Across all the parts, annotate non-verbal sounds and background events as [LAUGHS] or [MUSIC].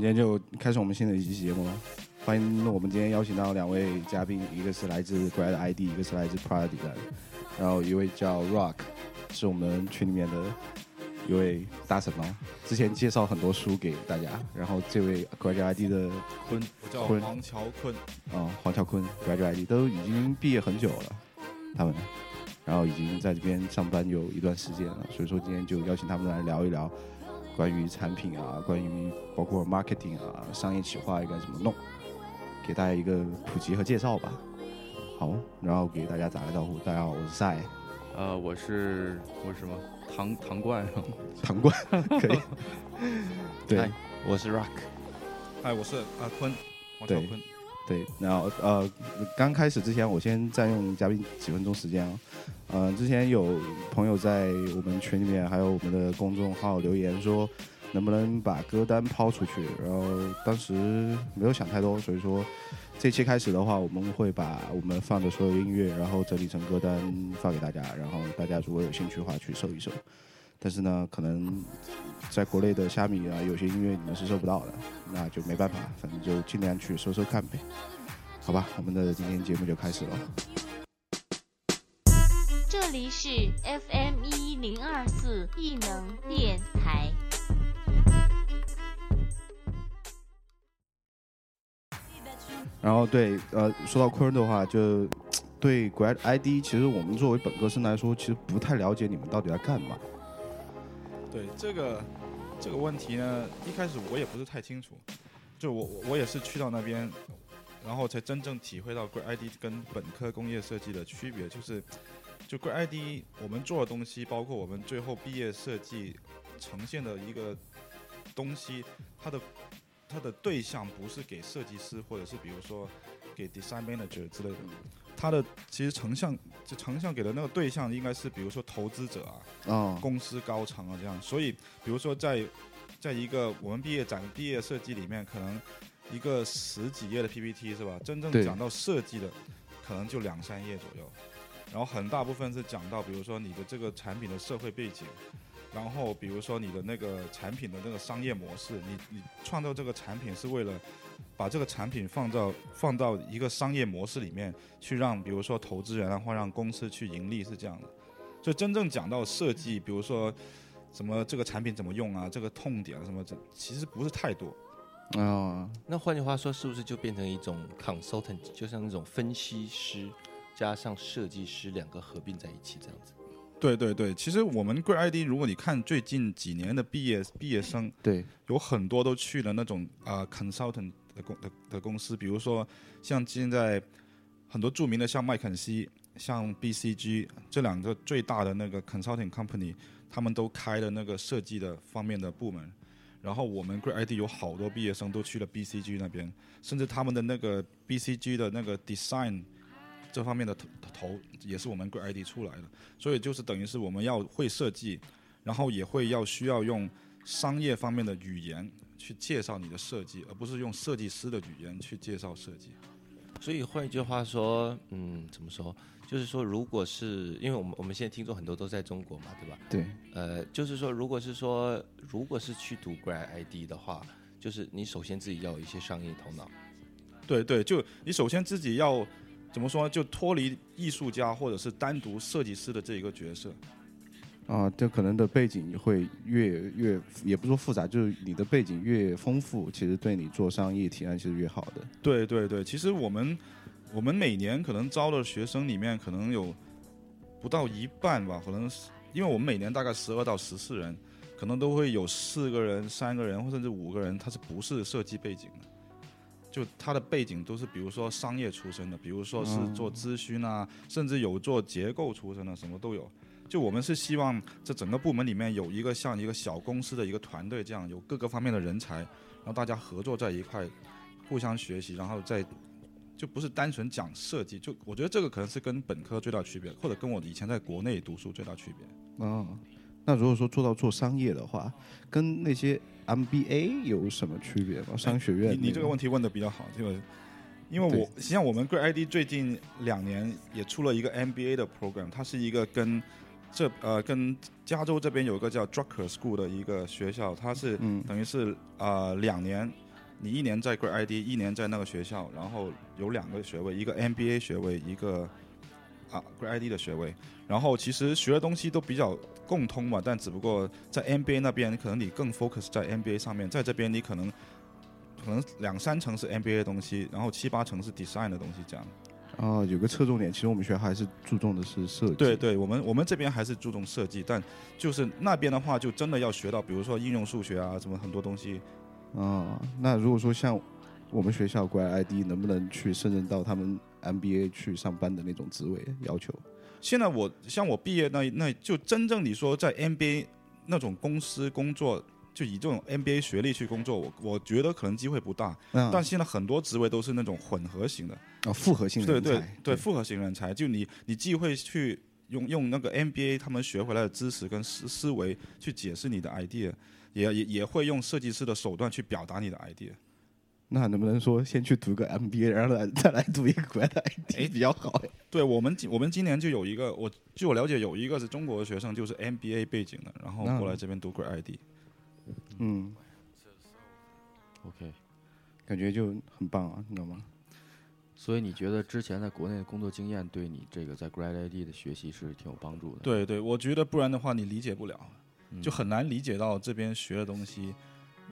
今天就开始我们新的一期节目了。欢迎我们今天邀请到两位嘉宾，一个是来自 Grad ID，一个是来自 Prada Design，然后一位叫 Rock，是我们群里面的一位大神哦，之前介绍很多书给大家。然后这位 Grad ID 的坤，我叫坤黄乔坤，啊、黄乔坤 Grad ID 都已经毕业很久了，他们，然后已经在这边上班有一段时间了，所以说今天就邀请他们来聊一聊关于产品啊，关于包括 marketing 啊，商业企划应该怎么弄，给大家一个普及和介绍吧。好，然后给大家打个招呼，大家好，我是赛。呃，我是我是什么唐 [LAUGHS] 唐冠，唐冠，可以，[LAUGHS] 对。[LAUGHS] 嗨我是 Rock，嗨，我是阿坤，黄乔对。坤，对，然后呃，刚开始之前，我先占用嘉宾几分钟时间啊。呃，之前有朋友在我们群里面，还有我们的公众号留言说，能不能把歌单抛出去？然后当时没有想太多，所以说这期开始的话，我们会把我们放的所有音乐，然后整理成歌单发给大家，然后大家如果有兴趣的话去搜一搜。但是呢，可能在国内的虾米啊，有些音乐你们是搜不到的，那就没办法，反正就尽量去搜搜看呗。好吧，我们的今天节目就开始了。这里是 FM 一零二四异能电台。然后对，呃，说到坤的话，就对 Grad ID，其实我们作为本科生来说，其实不太了解你们到底在干嘛。对这个这个问题呢，一开始我也不是太清楚，就我我我也是去到那边，然后才真正体会到 Grad ID 跟本科工业设计的区别，就是就 Grad ID 我们做的东西，包括我们最后毕业设计呈现的一个东西，它的它的对象不是给设计师，或者是比如说给 design manager 之类的，它的其实成像就成像给的那个对象应该是比如说投资者啊。哦，公司高层啊这样，所以比如说在在一个我们毕业展毕业设计里面，可能一个十几页的 PPT 是吧？真正讲到设计的，可能就两三页左右，然后很大部分是讲到比如说你的这个产品的社会背景，然后比如说你的那个产品的那个商业模式，你你创造这个产品是为了。把这个产品放到放到一个商业模式里面去，让比如说投资人啊，或让公司去盈利，是这样的。就真正讲到设计，比如说什么这个产品怎么用啊，这个痛点啊什么，这其实不是太多。啊、那换句话说，是不是就变成一种 consultant，就像那种分析师加上设计师两个合并在一起这样子？对对对，其实我们 Grad ID，如果你看最近几年的毕业毕业生，对，有很多都去了那种啊、呃 consultant 的公的的公司，比如说像现在很多著名的像麦肯锡、像 BCG 这两个最大的那个 consulting company，他们都开了那个设计的方面的部门。然后我们 Great ID 有好多毕业生都去了 BCG 那边，甚至他们的那个 BCG 的那个 design 这方面的头头也是我们 Great ID 出来的，所以就是等于是我们要会设计，然后也会要需要用商业方面的语言去介绍你的设计，而不是用设计师的语言去介绍设计。所以换一句话说，嗯，怎么说？就是说，如果是因为我们我们现在听众很多都在中国嘛，对吧？对，呃，就是说，如果是说，如果是去读 Grad ID 的话，就是你首先自己要有一些商业头脑。对对，就你首先自己要怎么说？就脱离艺术家或者是单独设计师的这一个角色。啊，这可能的背景会越越，也不是说复杂，就是你的背景越丰富，其实对你做商业提案是越好的。对对对，其实我们我们每年可能招的学生里面，可能有不到一半吧，可能是因为我们每年大概十二到十四人，可能都会有四个人、三个人或甚至五个人，他是不是设计背景的？就他的背景都是比如说商业出身的，比如说是做咨询啊，甚至有做结构出身的，什么都有。就我们是希望这整个部门里面有一个像一个小公司的一个团队这样，有各个方面的人才，然后大家合作在一块，互相学习，然后再就不是单纯讲设计。就我觉得这个可能是跟本科最大区别，或者跟我以前在国内读书最大区别。哦，那如果说做到做商业的话，跟那些 MBA 有什么区别吗？商学院你你这个问题问的比较好，这个因为我实际上我们 Great ID 最近两年也出了一个 MBA 的 program，它是一个跟这呃跟加州这边有一个叫 Drucker School 的一个学校，它是嗯等于是呃两年，你一年在 Grad ID，一年在那个学校，然后有两个学位，一个 MBA 学位，一个啊 Grad ID 的学位。然后其实学的东西都比较共通嘛，但只不过在 MBA 那边可能你更 focus 在 MBA 上面，在这边你可能可能两三成是 MBA 的东西，然后七八成是 design 的东西这样。哦，有个侧重点，其实我们学校还是注重的是设计。对对，我们我们这边还是注重设计，但就是那边的话，就真的要学到，比如说应用数学啊，什么很多东西。啊、那如果说像我们学校过来 ID，能不能去胜任到他们 MBA 去上班的那种职位要求？现在我像我毕业那那就真正你说在 MBA 那种公司工作，就以这种 MBA 学历去工作，我我觉得可能机会不大。嗯，但现在很多职位都是那种混合型的，哦，复合型人才，对对对，复合型人才，就你你既会去用用那个 MBA 他们学回来的知识跟思思维去解释你的 idea，也也也会用设计师的手段去表达你的 idea。那能不能说先去读个 MBA，然后来 [LAUGHS] 再来读一个国外的 ID 哎比较好？对我们今我们今年就有一个，我据我了解有一个是中国的学生，就是 MBA 背景的，然后过来这边读 Grad ID。嗯，OK，感觉就很棒啊，你知道吗？所以你觉得之前在国内的工作经验对你这个在 Grad ID 的学习是挺有帮助的？对对，我觉得不然的话你理解不了，嗯，就很难理解到这边学的东西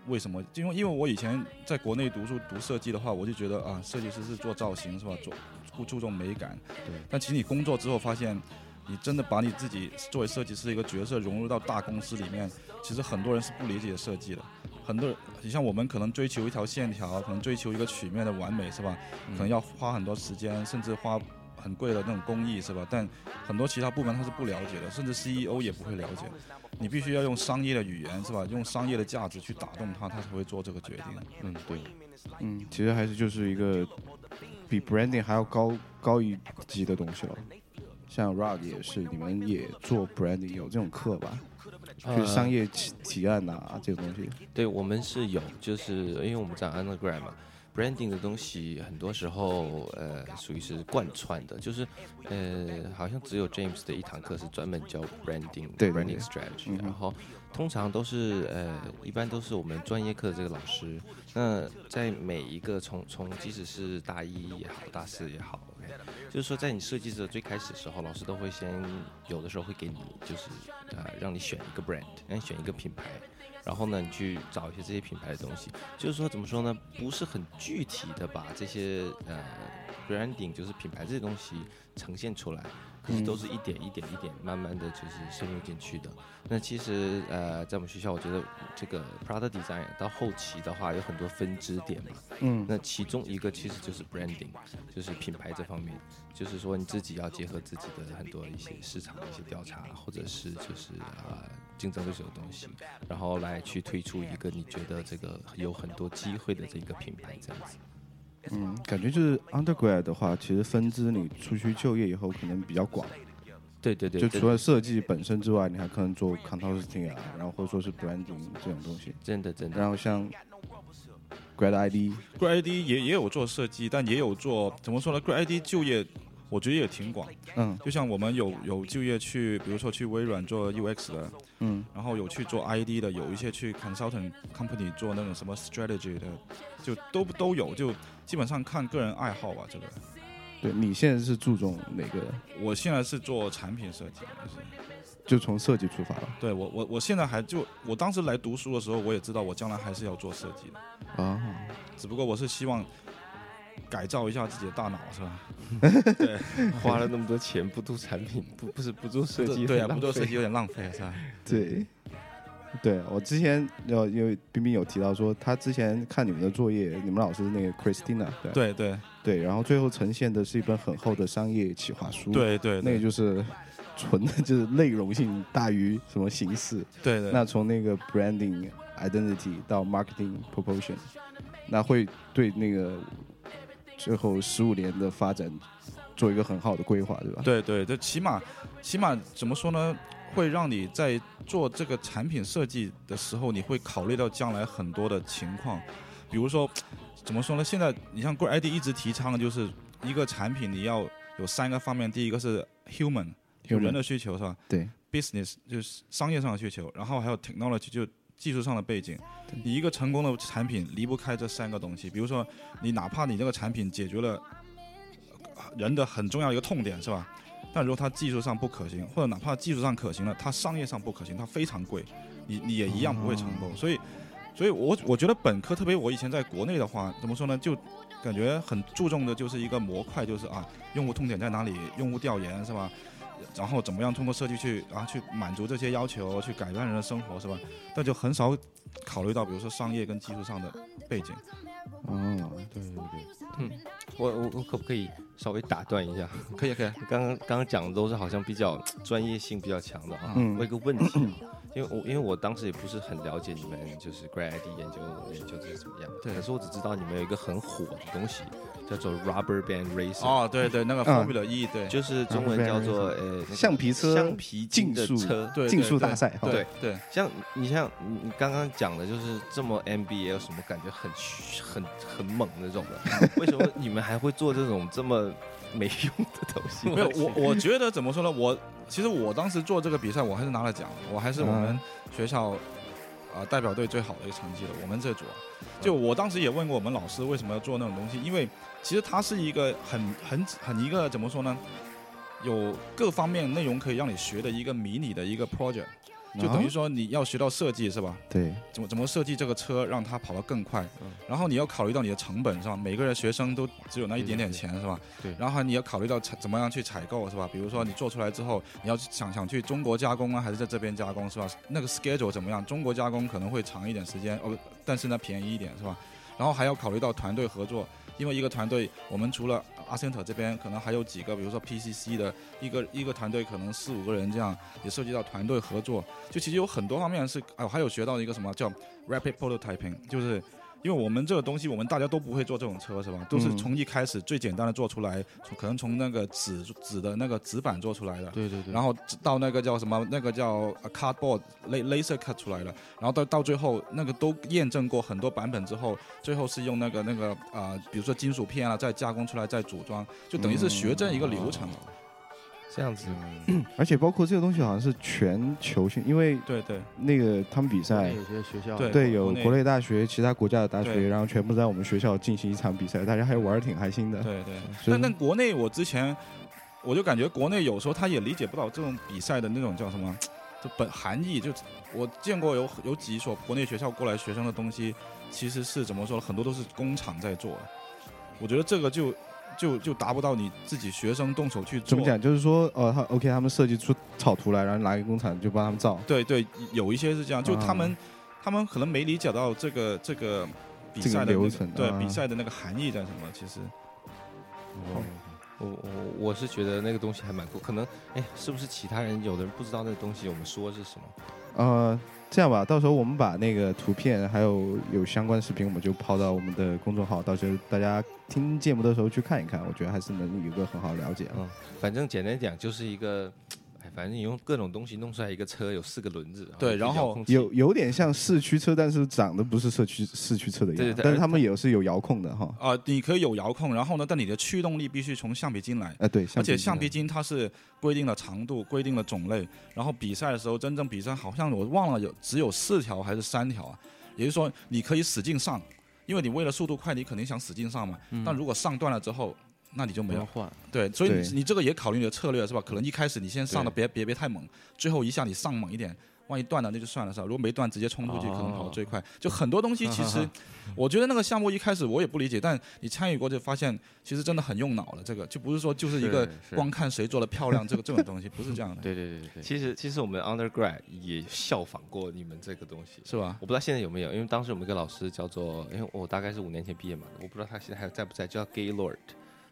为什么。因为因为我以前在国内读书读设计的话，我就觉得啊，设计师是做造型是吧？做不注重美感。对。但其实你工作之后发现，你真的把你自己作为设计师一个角色融入到大公司里面，其实很多人是不理解设计的。很多人，你像我们可能追求一条线条，可能追求一个曲面的完美，是吧？可能要花很多时间，甚至花很贵的那种工艺，是吧？但很多其他部门他是不了解的，甚至 CEO 也不会了解。你必须要用商业的语言，是吧？用商业的价值去打动他，他才会做这个决定。嗯，对，嗯，其实还是就是一个比 branding 还要高高一级的东西了。像 Rod 也是，你们也做 branding 有这种课吧？就是商业提提案呐、这个东西。对我们是有，就是因为我们在 undergrad 嘛，branding 的东西很多时候呃属于是贯穿的，就是呃好像只有 James 的一堂课是专门教 branding 对 branding strategy，嗯然后通常都是呃一般都是我们专业课的这个老师，那在每一个从从即使是大一也好，大四也好就是说在你设计的最开始的时候，老师都会先有的时候会给你就是呃让你选一个 brand，让你选一个品牌。然后呢，你去找一些这些品牌的东西，就是说怎么说呢，不是很具体的把这些呃 branding 就是品牌这些东西呈现出来，都是一点一点一点慢慢的就是深入进去的。那其实呃，在我们学校，我觉得这个 product design 到后期的话有很多分支点嘛，嗯，那其中一个其实就是 branding，就是品牌这方面，就是说你自己要结合自己的很多一些市场的一些调查，或者是就是呃、竞争对手的东西，然后来去推出一个你觉得这个有很多机会的这个品牌这样子。嗯，感觉就是 undergrad 的话，其实分支你出去就业以后可能比较广，对对对，就除了设计本身之外，你还可能做 consulting 啊，然后或者说是 branding 这种东西。真的真的，然后像 grad ID，Grad ID 也也有做设计，但也有做怎么说呢？Grad ID 就业，我觉得也挺广。嗯就像我们有有就业去，比如说去微软做 UX 的，嗯然后有去做 ID 的，有一些去 consultant company 做那种什么 strategy 的，就都都有，就基本上看个人爱好吧。这个，对你现在是注重哪个？我现在是做产品设计，就是就从设计出发了对我我我现在还就我当时来读书的时候，我也知道我将来还是要做设计的，啊。只不过我是希望改造一下自己的大脑，是吧？[LAUGHS] 对花了那么多钱不做产品，不不是不做设计，对啊，不做设计有点浪费，是吧？对，对我之前有因为冰冰有提到说，他之前看你们的作业，你们老师是那个 Christina，对对对对，然后最后呈现的是一本很厚的商业企划书，，对对，那个就是纯的就是内容性大于什么形式。对对。那从那个 branding identity 到 marketing proportion，那会对那个最后十五年的发展做一个很好的规划，对吧？对对，这起码起码怎么说呢？会让你在做这个产品设计的时候，你会考虑到将来很多的情况，比如说怎么说呢？现在你像 Good ID 一直提倡的就是一个产品你要有三个方面，第一个是 human，就 Human 人的需求是吧？对。business 就是商业上的需求，然后还有 technology 就技术上的背景。你一个成功的产品离不开这三个东西。比如说，你哪怕你这个产品解决了呃人的很重要的一个痛点，是吧？但如果它技术上不可行，或者哪怕技术上可行了，它商业上不可行，它非常贵，你你也一样不会成功。所以，所以我我觉得本科，特别我以前在国内的话，怎么说呢？就感觉很注重的就是一个模块，就是啊，用户痛点在哪里，用户调研是吧？然后怎么样通过设计去啊去满足这些要求，去改善人的生活是吧？但就很少考虑到，比如说商业跟技术上的背景。嗯，对对对，嗯我我我可不可以稍微打断一下？[LAUGHS] 可以可以，刚刚刚刚讲的都是好像比较专业性比较强的啊。嗯我有个问题啊，因为我因为我当时也不是很了解你们就是 Grad ID 研究研究这是怎么样，对可是我只知道你们有一个很火的东西叫做 Rubber Band Racer，、哦，对对，那个嗯 Formula E，对，就是中文叫做呃那个橡皮车橡皮竞速车。对竞速大赛，哈对对，像你像你你刚刚讲的，就是这么 NBA 有什么感觉很很很猛那种的，[LAUGHS] 为什么你们还会做这种这么没用的东西？没有 [LAUGHS] 我，我觉得怎么说呢？我其实我当时做这个比赛，我还是拿了奖，我还是我们学校啊、代表队最好的一个成绩的。我们这组啊，就我当时也问过我们老师为什么要做那种东西，因为其实它是一个很很很一个怎么说呢？有各方面内容可以让你学的一个迷你的一个 project，就等于啊说你要学到设计是吧？对，怎么怎么设计这个车让它跑得更快，嗯然后你要考虑到你的成本是吧？每个人学生都只有那一点点钱是吧？对然后你要考虑到采怎么样去采购是吧？比如说你做出来之后，你要想想去中国加工啊，还是在这边加工是吧？那个 schedule 怎么样？中国加工可能会长一点时间哦，但是呢便宜一点是吧？然后还要考虑到团队合作，因为一个团队，我们除了阿森特这边，可能还有几个，比如说 PCC 的一个一个团队，可能四五个人这样，也涉及到团队合作。就其实有很多方面是，哦，还有学到一个什么叫 rapid prototyping，就是因为我们这个东西，我们大家都不会做这种车是吧？都是嗯。从一开始最简单的做出来，从可能从那个纸纸的那个纸板做出来的，对对对，然后到那个叫什么，那个叫呃 cardboard la- laser cut 出来的，然后到到最后那个都验证过很多版本之后，最后是用那个那个啊、呃比如说金属片啊，再加工出来再组装，就等于是学这样一个流程。这样子，[CLEARS THROAT] 而且包括这个东西好像是全球性，因为对对那个他们比赛有些学校对对有国内大学、其他国家的大学，然后全部在我们学校进行一场比赛，大家还玩的挺开心的。对对。但但国内我之前我就感觉国内有时候他也理解不到这种比赛的那种叫什么，就本含义。就我见过有有几所国内学校过来学生的东西，其实是怎么说？很多都是工厂在做。我觉得这个就就就达不到你自己学生动手去做。怎么讲？就是说，呃，他 OK，他们设计出草图来，然后拿给工厂就帮他们造。对对，有一些是这样，就他们、啊他们可能没理解到这个这个比赛的、那个、流程对、啊比赛的那个含义在什么？其实哦我我我是觉得那个东西还蛮酷，可能哎，是不是其他人有的人不知道那个东西，我们说是什么？呃，这样吧，到时候我们把那个图片还有有相关视频，我们就抛到我们的公众号，到时候大家听节目的时候去看一看，我觉得还是能有一个很好了解啊。嗯，反正简单讲就是一个，反正你用各种东西弄出来一个车，有四个轮子，对然后有有点像四驱车，但是长得不是社区四驱车的样子，对对对但是他们也是有遥控的哈。啊、你可以有遥控，然后呢，但你的驱动力必须从橡皮筋来。哎、对，而且橡橡皮筋它是规定了长度、规定了种类，然后比赛的时候，真正比赛好像我忘了有只有四条还是三条啊，也就是说你可以使劲上，因为你为了速度快，你肯定想使劲上嘛。但如果上断了之后，那你就没有。换，对，所以你你这个也考虑你的策略是吧？可能一开始你先上的别别别太猛，最后一下你上猛一点，万一断了那就算了是吧？如果没断直接冲出去，可能跑得最快。就很多东西其实，我觉得那个项目一开始我也不理解，但你参与过就发现，其实真的很用脑了。这个就不是说就是一个光看谁做的漂亮这个 [LAUGHS] 这种东西，不是这样的，对对对对对，其实其实我们 undergrad 也效仿过你们这个东西。是吧？我不知道现在有没有，因为当时我们一个老师叫做，因为我大概是五年前毕业嘛，我不知道他现在还在不在，叫 Gaylord。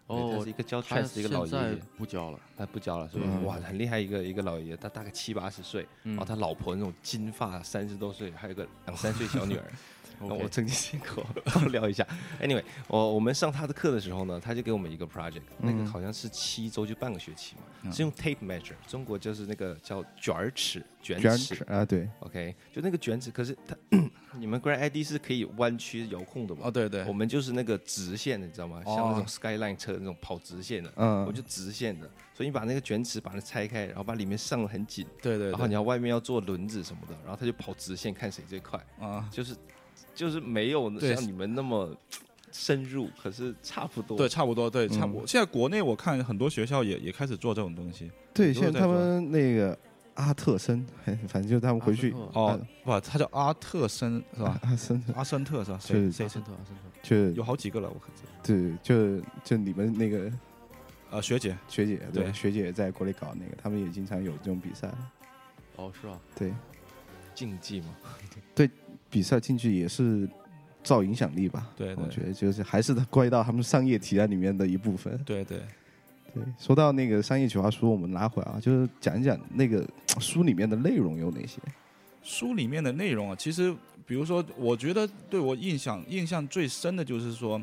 对他哦是一，个教他 trance 的一个老爷爷，不教了，他不教了是吧？嗯哇，很厉害一个一个老爷爷，他大概七八十岁，嗯然后他老婆那种金发，三十多岁，还有个两三岁小女儿。[LAUGHS] 那我曾经见过，跟我聊一下。Anyway，我我们上他的课的时候呢，他就给我们一个 project，那个嗯好像是七周就半个学期嘛，嗯是用 tape measure，中国就是那个叫卷尺、卷卷尺尺啊，对，OK，就那个卷尺，可是它 [COUGHS] 你们 Grand ID 是可以弯曲遥控的嘛？哦，对对我，们就是那个直线的，你知道吗？像那种 Skyline 车那种跑直线的，嗯我就直线的。所以你把那个卷尺把它拆开，然后把里面上的很紧，对对，然后你要外面要做轮子什么的，然后它就跑直线，看谁最快。啊，就是就是没有像你们那么深入，可是差不多。对，差不多，对，差不嗯多。现在国内我看很多学校也也开始做这种东西。对，现在他们那个阿特森，反正就是他们回去哦，不，他叫阿特森是吧？阿森阿森特是吧？是谁谁阿森特，阿森特，就有好几个了，我可知道。对，就就你们那个呃，学姐，学姐，对对学姐在国内搞那个，他们也经常有这种比赛。哦，是吧？对，竞技嘛，比赛进去也是造影响力吧。对对我觉得就是还是归到他们商业提案里面的一部分。对对，对，说到那个商业企划书，我们拿回来啊，就是讲一讲那个 [TSK] 书里面的内容有哪些。书里面的内容啊，其实比如说，我觉得对我印象印象最深的就是说，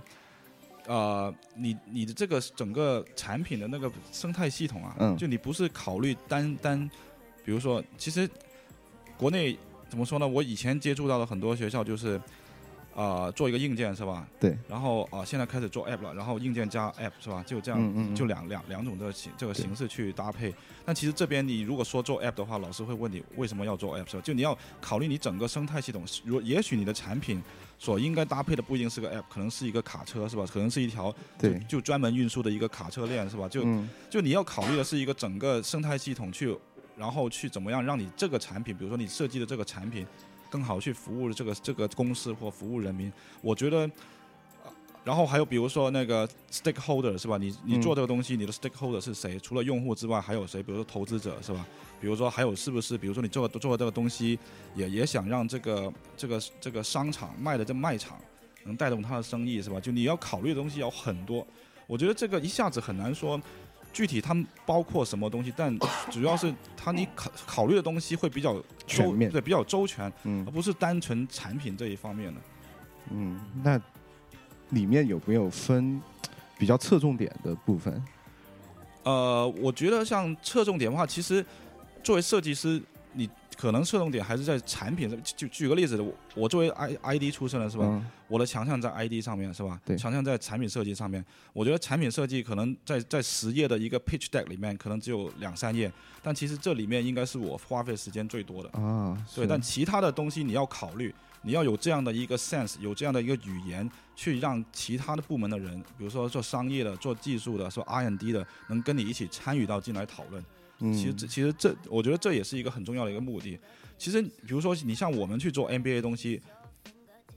呃，你你的这个整个产品的那个生态系统啊，嗯就你不是考虑单单，比如说，其实国内怎么说呢？我以前接触到的很多学校就是。呃，做一个硬件是吧？对。然后啊、呃现在开始做 app 了，然后硬件加 app 是吧？就这样，嗯嗯嗯就两两两种这个形这个形式去搭配。但其实这边你如果说做 app 的话，老师会问你为什么要做 app 是吧？就你要考虑你整个生态系统。如也许你的产品所应该搭配的不一定是个 app，可能是一个卡车是吧？可能是一条就对，就专门运输的一个卡车链是吧？就嗯就你要考虑的是一个整个生态系统去，然后去怎么样让你这个产品，比如说你设计的这个产品，更好去服务这个这个公司或服务人民。我觉得，呃然后还有比如说那个 stakeholder 是吧？你你嗯做这个东西，你的 stakeholder 是谁？除了用户之外，还有谁？比如说投资者是吧？比如说还有是不是？比如说你做做这个东西，也也想让这个这个这个商场卖的这卖场能带动他的生意是吧？就你要考虑的东西有很多。我觉得这个一下子很难说具体它们包括什么东西，但主要是它你考考虑的东西会比较全面对，比较周全，嗯而不是单纯产品这一方面的。嗯，那里面有没有分比较侧重点的部分？呃，我觉得像侧重点的话，其实作为设计师，你可能侧重点还是在产品上。就举个例子，我我作为 I I D 出身的是吧？嗯我的强项在 ID 上面是吧？强项在产品设计上面。我觉得产品设计可能在在十页的一个 pitch deck 里面，可能只有两三页，但其实这里面应该是我花费时间最多的。啊，对，是但其他的东西你要考虑，你要有这样的一个 sense，有这样的一个语言，去让其他的部门的人，比如说做商业的、做技术的、做 R&D 的，能跟你一起参与到进来讨论。嗯其实这其实这，我觉得这也是一个很重要的一个目的。其实比如说你像我们去做 NBA 东西，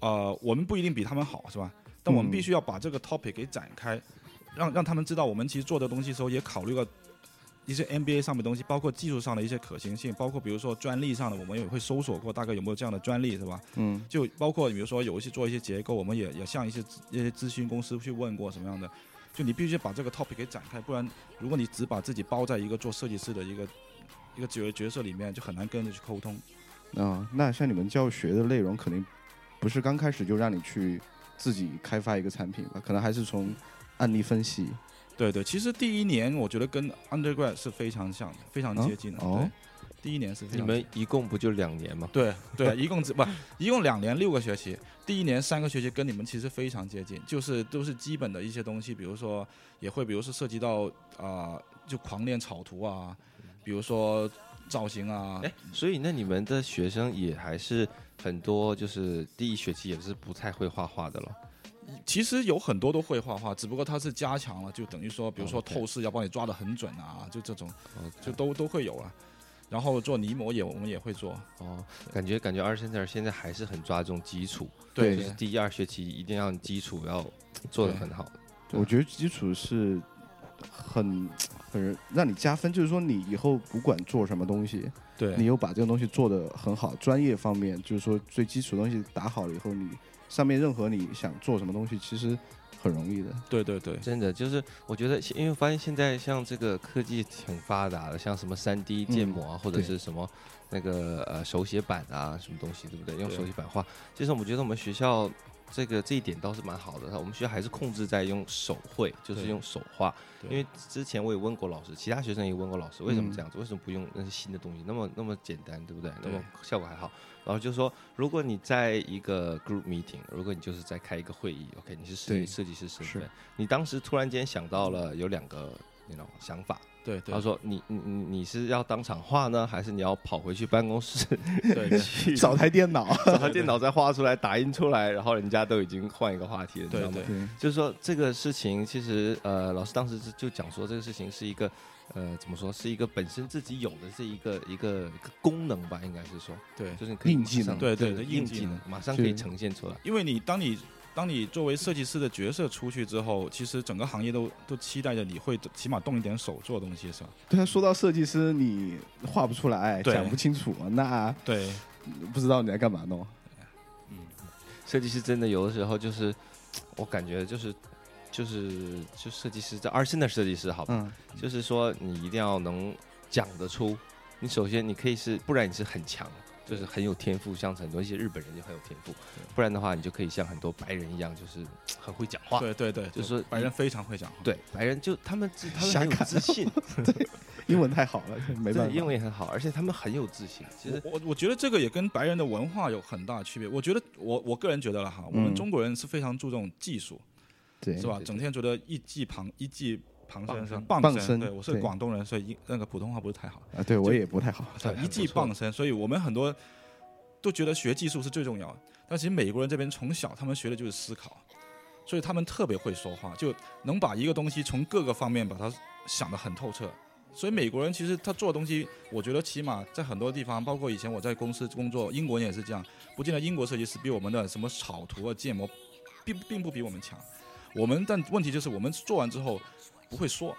呃，我们不一定比他们好，是吧？但我们嗯必须要把这个 topic 给展开，让让他们知道我们其实做的东西的时候也考虑了一些 NBA 上面的东西，包括技术上的一些可行性，包括比如说专利上的，我们也会搜索过大概有没有这样的专利，是吧？嗯就包括比如说有一些做一些结构，我们也也向一些咨一些咨询公司去问过什么样的，就你必须把这个 topic 给展开，不然如果你只把自己包在一个做设计师的一个一个角角色里面，就很难跟人去沟通。啊，那像你们教学的内容肯定不是刚开始就让你去自己开发一个产品吧？可能还是从案例分析。对对，其实第一年我觉得跟 undergrad 是非常像的，非常接近的。哦对，第一年是非你们一共不就两年吗？对对，[LAUGHS] 一共只不一共两年六个学期，第一年三个学期跟你们其实非常接近，就是都是基本的一些东西，比如说也会比如说涉及到啊、就狂练草图啊，比如说造型啊，哎，所以那你们的学生也还是很多，就是第一学期也是不太会画画的了。其实有很多都会画画，只不过它是加强了，就等于说，比如说透视要帮你抓得很准啊，就这种哦，就都都会有了。然后做泥膜也我们也会做，哦，感觉感觉 Art Center 现在还是很抓重基础，对。就是第一二学期一定要基础要做的很好。我觉得基础是很很让你加分，就是说你以后不管做什么东西，对。你又把这个东西做的很好，专业方面就是说最基础的东西打好了以后，你上面任何你想做什么东西，其实很容易的。对对对真的就是，我觉得，因为发现现在像这个科技挺发达的，像什么三 D 建模啊，或者是什么那个呃手写板啊，什么东西，对不对？用手写板画，其实我觉得我们学校这个这一点倒是蛮好的。我们学校还是控制在用手绘，就是用手画。因为之前我也问过老师，其他学生也问过老师，为什么嗯这样子？为什么不用那些新的东西？那么那么简单，对不对？那么效果还好。然后就说，如果你在一个 group meeting，如果你就是在开一个会议，OK，你是设对。设计师身是。份，你当时突然间想到了有两个那种想法，对对。他说你你你你是要当场画呢，还是你要跑回去办公室？对 [LAUGHS] 找台电脑，[LAUGHS] 找台电脑再画出来，打印出来，然后人家都已经换一个话题了，你知道吗？就是说这个事情，其实呃，老师当时就就讲说，这个事情是一个呃，怎么说，是一个本身自己有的这一个一个一个功能吧，应该是说，对，就是你可以硬技能。对对对硬技能。能，马上可以呈现出来。因为你当你当你作为设计师的角色出去之后，其实整个行业都都期待着你会起码动一点手做东西，是吧？对啊，说到设计师，你画不出来，对。讲不清楚，那对。不知道你在干嘛弄。设计师真的有的时候就是，我感觉就是就是就设计师，这而现在设计师好吧，嗯，就是说你一定要能讲得出。你首先你可以是，不然你是很强，就是很有天赋，像很多一些日本人就很有天赋。不然的话，你就可以像很多白人一样，就是 [TSK] 很会讲话。对对对，就是说白人非常会讲话。对，白人就他们自他们很有自信，[LAUGHS] 英文太好了，没办法。英文也很好，而且他们很有自信。其实我我我觉得这个也跟白人的文化有很大区别。我觉得我我个人觉得了哈，我们嗯中国人是非常注重技术，对是吧？整天觉得一技旁一技旁傍身身是吧傍傍身对，我是广东人，所以英那个普通话不是太好。啊，对我也不太好。对 [LAUGHS] 一技傍身，所以我们很多都觉得学技术是最重要的。但其实美国人这边从小他们学的就是思考，所以他们特别会说话，就能把一个东西从各个方面把它想得很透彻。所以美国人其实他做的东西，我觉得起码在很多地方，包括以前我在公司工作，英国人也是这样。不见得英国设计师比我们的什么草图啊、建模，并并不比我们强。我们但问题就是我们做完之后不会说，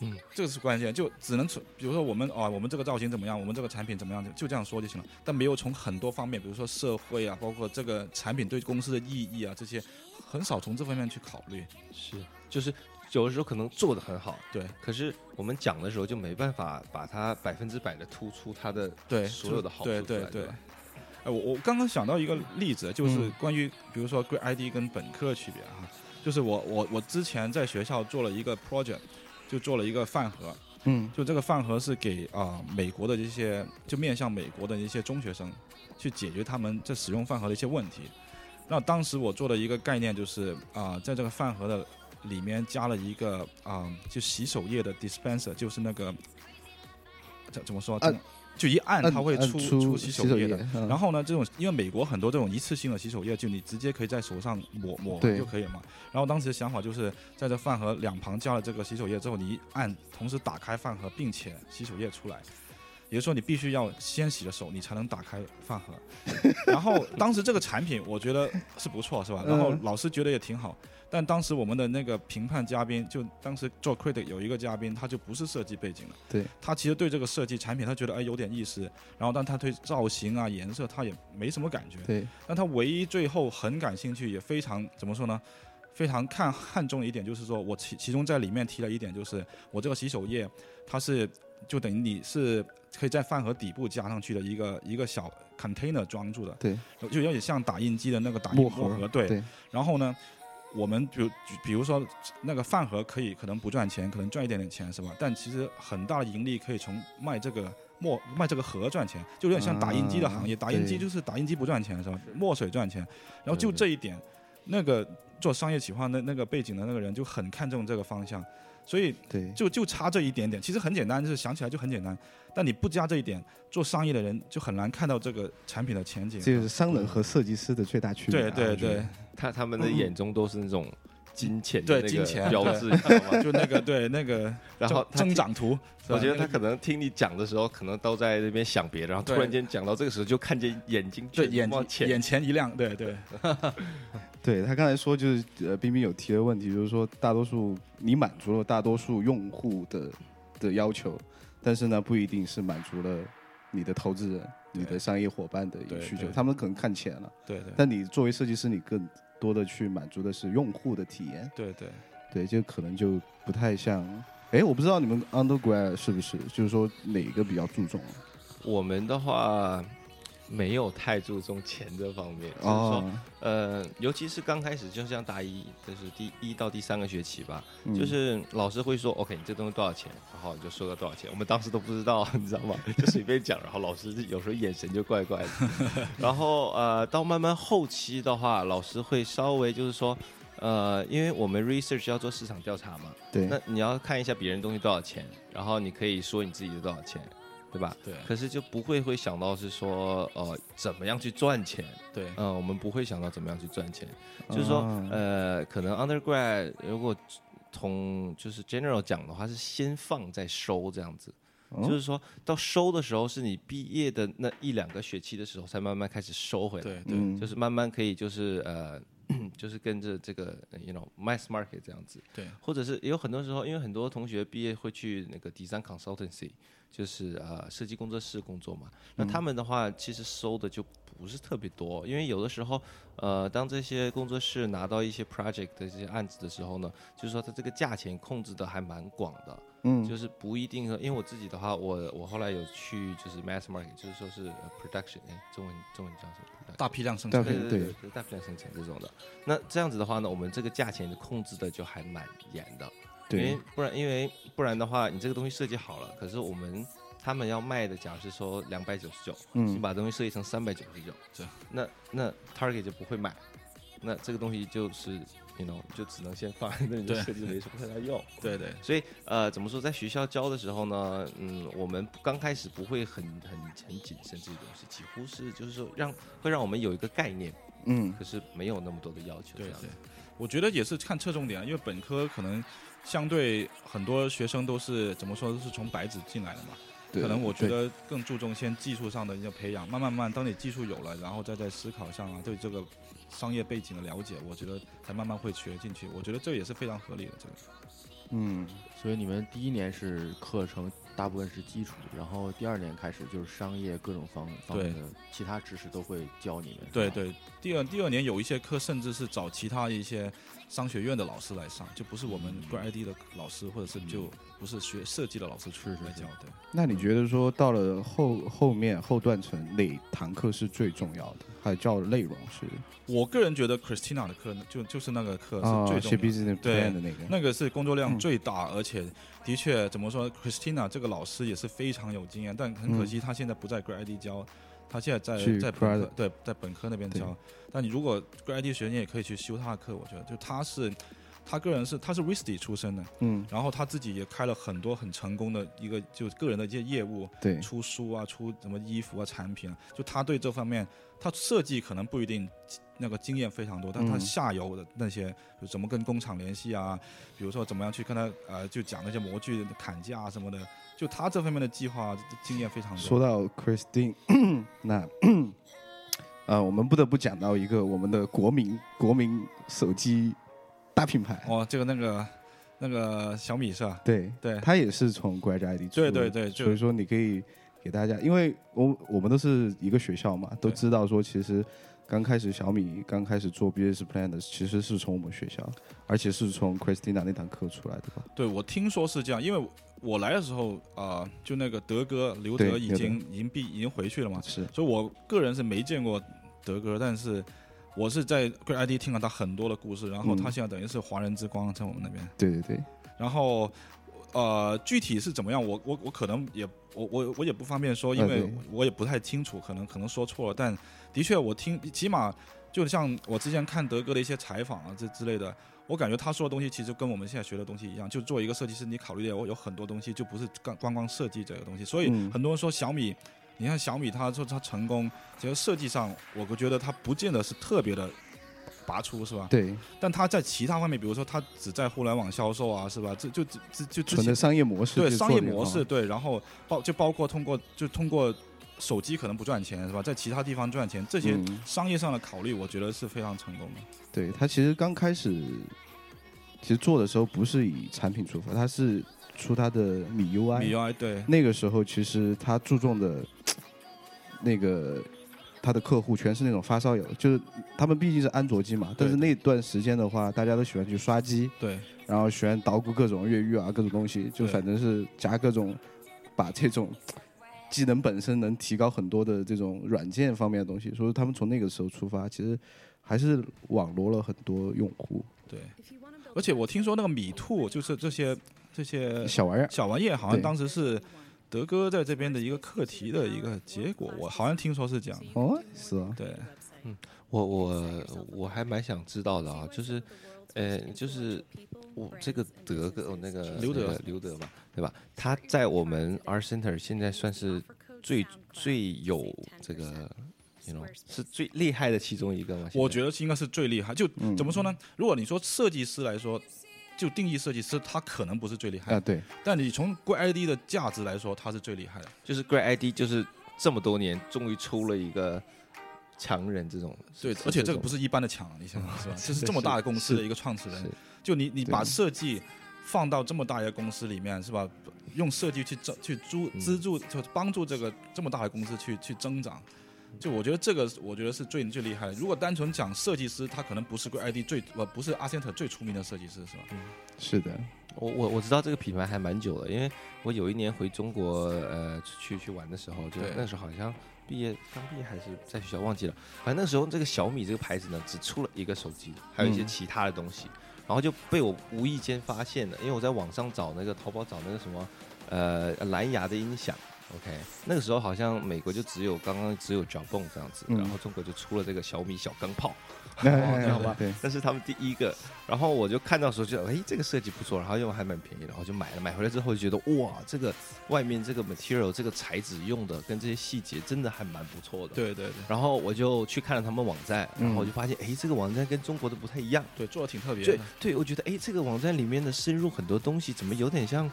嗯，这个是关键，就只能从比如说我们啊，我们这个造型怎么样，我们这个产品怎么样，就就这样说就行了，但没有从很多方面，比如说社会啊，包括这个产品对公司的意义啊这些，很少从这方面去考虑。是。就是有的时候可能做的很好，对。可是我们讲的时候就没办法把它百分之百的突出它的对，所有的好处对对对。我我刚刚想到一个例子，就是嗯。关于比如说 Great ID 跟本科的区别哈，就是我我我之前在学校做了一个 project，就做了一个饭盒，嗯就这个饭盒是给啊、美国的这些就面向美国的一些中学生，去解决他们在使用饭盒的一些问题。那当时我做的一个概念就是啊、在这个饭盒的里面加了一个啊、就洗手液的 dispenser，就是那个怎怎么说？按就一按它会出出洗手液的。嗯然后呢，这种因为美国很多这种一次性的洗手液，就你直接可以在手上抹抹就可以了嘛。然后当时的想法就是在这饭盒两旁加了这个洗手液之后，你一按，同时打开饭盒，并且洗手液出来。也就是说，你必须要先洗了手，你才能打开饭盒。然后当时这个产品我觉得是不错，是吧？[LAUGHS] 然后嗯老师觉得也挺好。但当时我们的那个评判嘉宾，就当时做 critic 有一个嘉宾，他就不是设计背景的，对他其实对这个设计产品他觉得哎有点意思，然后但他对造型啊颜色他也没什么感觉。对，但他唯一最后很感兴趣，也非常怎么说呢？非常看看重的一点就是说，我其其中在里面提了一点，就是我这个洗手液，它是就等于你是可以在饭盒底部加上去的一个一个小 container 装住的，对，就有点像打印机的那个打印墨墨盒。对然后呢，我们比如比如说那个饭盒可以可能不赚钱，可能赚一点点钱是吧？但其实很大的盈利可以从卖这个墨卖这个盒赚钱，就有点像打印机的行业，啊打印机就是打印机不赚钱是吧？墨水赚钱，然后就这一点，那个做商业企划那那个背景的那个人就很看重这个方向，所以对，就就差这一点点，其实很简单，就是想起来就很简单，但你不加这一点，做商业的人就很难看到这个产品的前景。这就是商人和设计师的最大区别啊。对对对，他他们的眼中都是那种金钱对金钱标志，[LAUGHS] 你知道吗？就那个对那个 [LAUGHS] 然后增长图，我觉得他可能听你讲的时候，可能都在那边想别的，然后突然间讲到这个时候，就看见眼睛对眼前，眼前一亮，对对。[LAUGHS] 对他刚才说就是呃，冰冰有提的问题，就是说大多数你满足了大多数用户的的要求，但是呢，不一定是满足了你的投资人、你的商业伙伴的一个需求，他们可能看钱了，对对。但你作为设计师，你更多的去满足的是用户的体验，对对。对，就可能就不太像。哎，我不知道你们 undergrad 是不是，就是说哪个比较注重？我们的话，没有太注重钱这方面，就是说，哦，呃，尤其是刚开始，就像大一，就是第一到第三个学期吧，嗯就是老师会说，OK，你这东西多少钱，然后你就说了多少钱。我们当时都不知道，[LAUGHS] 你知道吗？就随便讲，然后老师有时候眼神就怪怪的。[LAUGHS] 然后呃，到慢慢后期的话，老师会稍微就是说，呃，因为我们 research 要做市场调查嘛，对，那你要看一下别人东西多少钱，然后你可以说你自己的多少钱，对吧？对。可是就不会会想到是说，呃，怎么样去赚钱。对。嗯，我们不会想到怎么样去赚钱，就是说，哦呃，可能 undergrad 如果从就是 general 讲的话，是先放再收这样子，哦。就是说到收的时候，是你毕业的那一两个学期的时候，才慢慢开始收回来，对对。嗯，就是慢慢可以就是呃，[CLEARS THROAT] 就是跟着这个呃 you know mass market 这样子，对。或者是也有很多时候，因为很多同学毕业会去那个 design consultancy，就是呃设计工作室工作嘛。那他们的话，其实收的就不是特别多，因为有的时候，呃，当这些工作室拿到一些 project 的这些案子的时候呢，就是说它这个价钱控制的还蛮广的，嗯，就是不一定说，因为我自己的话，我我后来有去就是 mass market，就是说是、呃 production，哎，中文中文叫什么？大批量生产。批，对对对对，大批量生产这种的。那这样子的话呢，我们这个价钱控制的就还蛮严的，因为，不然因为不然的话，你这个东西设计好了，可是我们他们要卖的，假如是说两百九十九，你嗯，把东西设计成三百九十九这，那那 Target 就不会买，那这个东西就是，you know，就只能先放，[LAUGHS] 那你的对设计没什么太大用。对对所以呃，怎么说，在学校教的时候呢，嗯，我们刚开始不会很很很谨慎这些东西，几乎是就是说让会让我们有一个概念，嗯，可是没有那么多的要求这对对样子。，我觉得也是看侧重点，因为本科可能相对很多学生都是怎么说，都是从白纸进来的嘛。对可能我觉得更注重先技术上的一个培养，慢慢慢，当你技术有了，然后再在思考上啊，对这个商业背景的了解，我觉得才慢慢会学进去。我觉得这也是非常合理的。这个嗯，所以你们第一年是课程大部分是基础，然后第二年开始就是商业各种方方面的其他知识都会教你们。对对，第二第二年有一些课甚至是找其他一些商学院的老师来上，就不是我们 grad 的老师，或者是就不是学设计的老师出是是是。来教。的，那你觉得说到了后后面后段程哪堂课是最重要的？还有教的内容是？我个人觉得 Christina 的课呢，就就是那个课是最重要的。business 对 plan 的那个，那个是工作量嗯。最大，而且的确怎么说，Christina 这个老师也是非常有经验，但很可惜他现在不在 grad 教，他现在在在本科对在本科那边教。但你如果 grad 学你也可以去修他的课，我觉得就他是他个人是他是 Wisty 出身的，嗯，然后他自己也开了很多很成功的一个就个人的一些业务，对，出书啊，出什么衣服啊、产品啊，就他对这方面，他设计可能不一定那个经验非常多，但他嗯下游的那些，就怎么跟工厂联系啊，比如说怎么样去跟他呃，就讲那些模具砍价啊什么的，就他这方面的计划经验非常多。说到 Christine，[CLEARS THROAT] 那 [CLEARS THROAT] 呃，我们不得不讲到一个我们的国民国民手机大品牌，哦，这个那个那个小米是吧？对，对它也是从 Grad ID 出的对对对所以说你可以给大家，因为我我们都是一个学校嘛，都知道说其实刚开始小米刚开始做 business plan 的，其实是从我们学校，而且是从 Christina 那堂课出来的吧？对，我听说是这样，因为我来的时候啊、呃就那个德哥刘德已经已经毕已经回去了嘛，是，所以我个人是没见过德哥，但是我是在 Great ID 听了他很多的故事，然后嗯。他现在等于是华人之光在我们那边，对对对，然后呃具体是怎么样，我我我可能也我我我也不方便说，因为我也不太清楚，可能可能说错了，但的确我听起码就像我之前看德哥的一些采访啊这之类的。我感觉他说的东西其实跟我们现在学的东西一样，就作为一个设计师，你考虑的有有很多东西，就不是光光光设计这个东西。所以嗯很多人说小米，你看小米，他说他成功，其实设计上，我觉得他不见得是特别的拔出，是吧？对，但他在其他方面，比如说他只在互联网销售啊，是吧？这就就就纯的商业模式对商业模式，对，然后包就包括通过就通过手机可能不赚钱，是吧？在其他地方赚钱，这些嗯商业上的考虑，我觉得是非常成功的。对他其实刚开始，其实做的时候不是以产品出发，他是出他的米 UI，米 UI 对那个时候其实他注重的，那个他的客户全是那种发烧友，就是他们毕竟是安卓机嘛，但是那段时间的话，大家都喜欢去刷机，对。然后喜欢捣鼓各种越狱啊，各种东西，就反正是加各种，把这种技能本身能提高很多的这种软件方面的东西，所以他们从那个时候出发，其实还是网罗了很多用户。对，而且我听说那个米兔就是这些这些小玩意儿，小玩意儿，好像当时是德哥在这边的一个课题的一个结果，我好像听说是这样。哦，是啊，对，嗯我我我还蛮想知道的啊，就是，呃，就是我这个德哥哦那个刘德那个刘德嘛，对吧？他在我们 R Center 现在算是最最有这个，you know 是最厉害的其中一个吗？我觉得应该是最厉害。就嗯怎么说呢？如果你说设计师来说，就定义设计师，他可能不是最厉害啊，对，但你从贵 ID 的价值来说，他是最厉害的。就是 Great ID，就是这么多年终于出了一个强人这种，对，而且这个不是一般的强，你想想是吧？[LAUGHS] 这是是这么大的公司的一个创始人，就你你把设计放到这么大一个公司里面是吧？用设计去增去助嗯资助，就帮助这个这么大的公司去去增长。就我觉得这个，我觉得是最最厉害的。如果单纯讲设计师，他可能不是 Great ID 最呃不是阿森特最出名的设计师，是吧？嗯是的，我我我知道这个品牌还蛮久了，因为我有一年回中国呃去去玩的时候，就那时候好像毕业刚毕业还是在学校忘记了，反正那时候这个小米这个牌子呢只出了一个手机，还有一些嗯其他的东西，然后就被我无意间发现了，因为我在网上找那个淘宝找那个什么呃蓝牙的音响。OK，那个时候好像美国就只有刚刚只有 o n 这样子，嗯然后中国就出了这个小米小钢炮，[LAUGHS] 哎 [LAUGHS] 知道吧对，那是他们第一个。然后我就看到时候就，哎，这个设计不错，然后又还蛮便宜，然后就买了。买回来之后就觉得，哇，这个外面这个 material 这个材质用的跟这些细节真的还蛮不错的。。对对对然后我就去看了他们网站，然后我嗯就发现，哎，这个网站跟中国的不太一样。对，做的挺特别对的。对，我觉得，哎，这个网站里面的深入很多东西，怎么有点像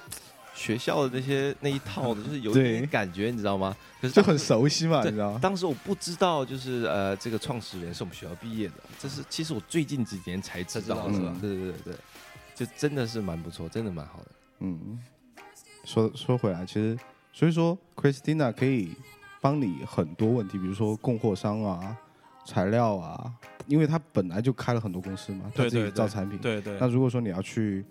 学校的那些那一套的，就是有一点感觉，你知道吗？可是就很熟悉嘛，你知道吗？当时我不知道，就是呃，这个创始人是我们学校毕业的，这是其实我最近几年才知道的，才知道是吧对对对对，就真的是蛮不错，真的蛮好的。嗯，说说回来，其实所以说，Christina 可以帮你很多问题，比如说供货商啊、材料啊，因为他本来就开了很多公司嘛，他自己对对对造产品。对对那如果说你要去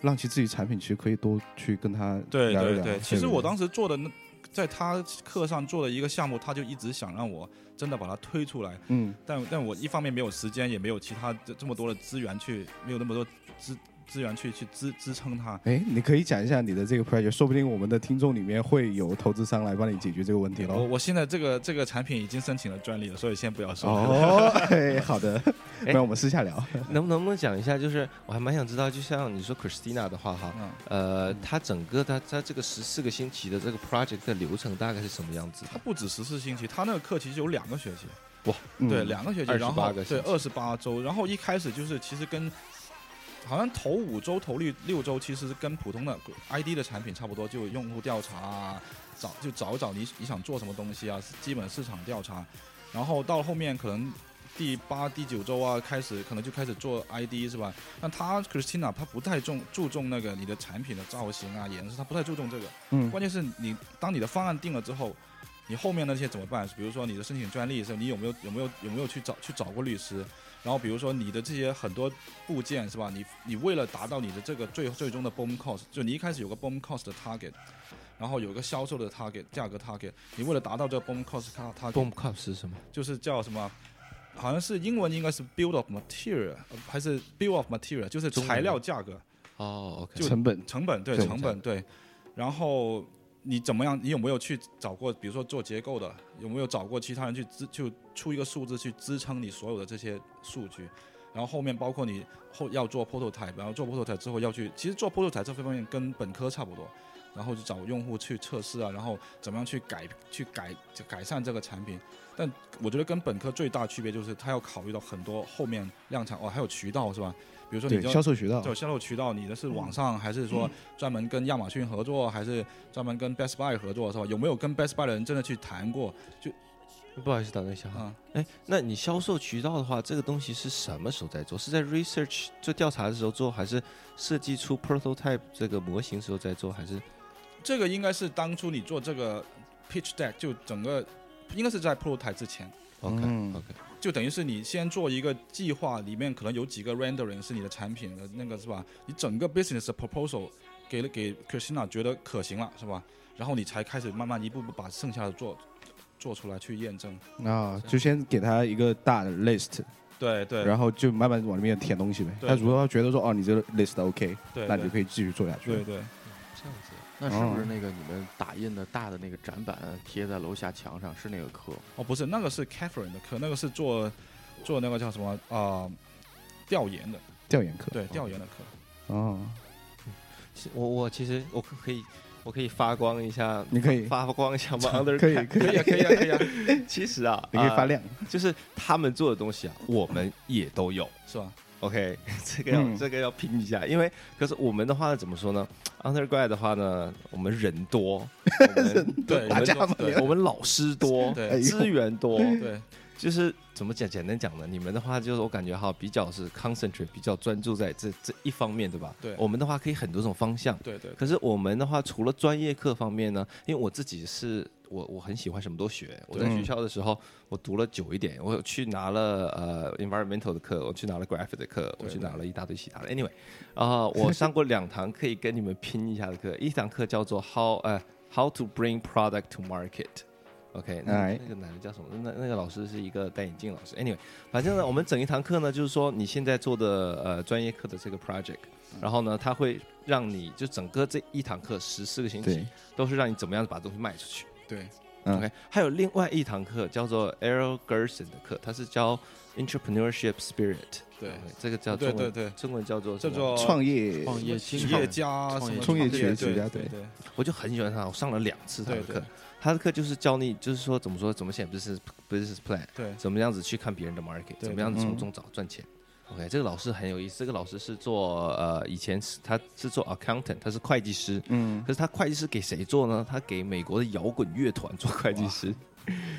让其自己产品，其实可以多去跟他对聊一聊。对对，其实我当时做的那，在他课上做的一个项目，他就一直想让我真的把它推出来，嗯但但我一方面没有时间，也没有其他这这么多的资源去，没有那么多资资源去去支支撑它。哎，你可以讲一下你的这个 project，说不定我们的听众里面会有投资商来帮你解决这个问题喽。我我现在这个这个产品已经申请了专利了，所以先不要说。哦，哎，[LAUGHS] 好的，那我们私下聊。能不能不能讲一下？就是我还蛮想知道，就像你说 Christina 的话哈，嗯，呃，它整个它它这个十四个星期的这个 project 的流程大概是什么样子的？它不止十四星期，它那个课其实有两个学期，哇对，两个学期，然后对二十八周，然后一开始就是其实跟好像头五周、头六六周其实跟普通的 ID 的产品差不多，就用户调查啊，找就找一找你你想做什么东西啊，基本市场调查，然后到后面可能。第八、第九周啊，开始可能就开始做 ID 是吧？那他 Christina 他不太重注重那个你的产品的造型啊、颜色，他不太注重这个。嗯关键是你当你的方案定了之后，你后面那些怎么办？比如说你的申请专利的时候，你有没有有没有有没有去找去找过律师？然后比如说你的这些很多部件是吧？你你为了达到你的这个最最终的 BOM cost，就你一开始有个 BOM cost 的 target，然后有个销售的 target 价格 target，你为了达到这个 BOM cost target。BOM cost 是什么？就是叫什么？好像是英文应该是 build of material，呃还是 build of material，就是材料价格。哦，OK，就成本成本对对成本对，然后你怎么样？你有没有去找过，比如说做结构的，有没有找过其他人去支就出一个数字去支撑你所有的这些数据？然后后面包括你后要做 prototype，然后做 prototype 之后要去，其实做 prototype 这方面跟本科差不多，然后就找用户去测试啊，然后怎么样去改去改就改善这个产品。但我觉得跟本科最大区别就是它要考虑到很多后面量产哦，还有渠道是吧？比如说你销售渠道就销售渠道，你的是网上还是说专门跟亚马逊合作，还是专门跟 Best Buy 合作，是吧？有没有跟 Best Buy 的人真的去谈过？就不好意思，打断一下哈。啊、哎，那你销售渠道的话，这个东西是什么时候在做？是在 research 做调查的时候做，还是设计出 prototype 这个模型时候在做，还是这个应该是当初你做这个 pitch deck 就整个应该是在 prototype 之前，OK、嗯 OK？就等于是你先做一个计划，里面可能有几个 rendering 是你的产品的那个是吧？你整个 business 的 proposal 给了给 Christina 觉得可行了是吧？然后你才开始慢慢一步步把剩下的做做出来去验证。啊，就先给他一个大的 list，对对，然后就慢慢往里面填东西呗。他如果觉得说哦，你这个 list OK，对那你就可以继续做下去。对对，这样子。那是不是那个你们打印的大的那个展板贴在楼下墙上是那个课？哦不是，那个是 Catherine 的课，那个是做做那个叫什么啊、调研的，调研课。对调研的课。哦，我我其实我可可以我可以发光一下，你可以发光一下 [LAUGHS] 吗可以可以，可以啊，可以啊，可以啊，[LAUGHS] 其实啊，啊你可以发亮。就是他们做的东西啊，我们也都有。是吧？OK，[LAUGHS] 这个要、嗯。这个要拼一下，因为可是我们的话怎么说呢？Undergrad 的话呢，我们人多，[LAUGHS] 对，我们家嘛我们老师多，对。资源多，对。就是怎么讲？简单讲呢，你们的话就是我感觉哈，比较是 concentrate，比较专注在这这一方面，对吧？对。我们的话可以很多种方向。对对。可是我们的话，除了专业课方面呢，因为我自己是我我很喜欢什么都学。我在学校的时候，我读了久一点，我有去拿了呃 environmental 的课，我去拿了 graphic 的课，我去拿了一大堆其他的。Anyway，啊、我上过两堂可以跟你们拼一下的课，一堂课叫做 how 呃 how to bring product to market。OK，那哎那个男的叫什么？那那个老师是一个戴眼镜老师。Anyway，反正呢，我们整一堂课呢，就是说你现在做的呃专业课的这个 project，然后呢，他会让你就整个这一堂课十四个星期，都是让你怎么样把东西卖出去。对，嗯。OK，还有另外一堂课叫做 Errol Gerson 的课，他是教 entrepreneurship spirit。对。OK，这个叫中文，对。对对，中文叫做什么？叫做创业。创业企业家创业什么创业家对对。对我就很喜欢他，我上了两次他的课。他的课就是教你，就是说怎么说，怎么写 business business plan，对。怎么样子去看别人的 market，怎么样子从嗯。中找赚钱。OK，这个老师很有意思。这个老师是做呃，以前是他是做 accountant，他是会计师。嗯，可是他会计师给谁做呢？他给美国的摇滚乐团做会计师。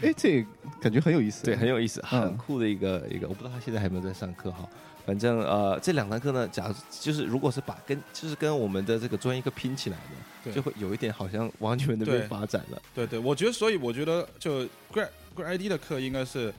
哎，这感觉很有意思。对，很有意思，嗯很酷的一个一个。我不知道他现在还有没有在上课哈。反正呃，这两堂课呢，假如就是如果是把跟就是跟我们的这个专业课拼起来的，对就会有一点好像往你们那边发展了。对对，我觉得，所以我觉得就 grad grad ID 的课应该是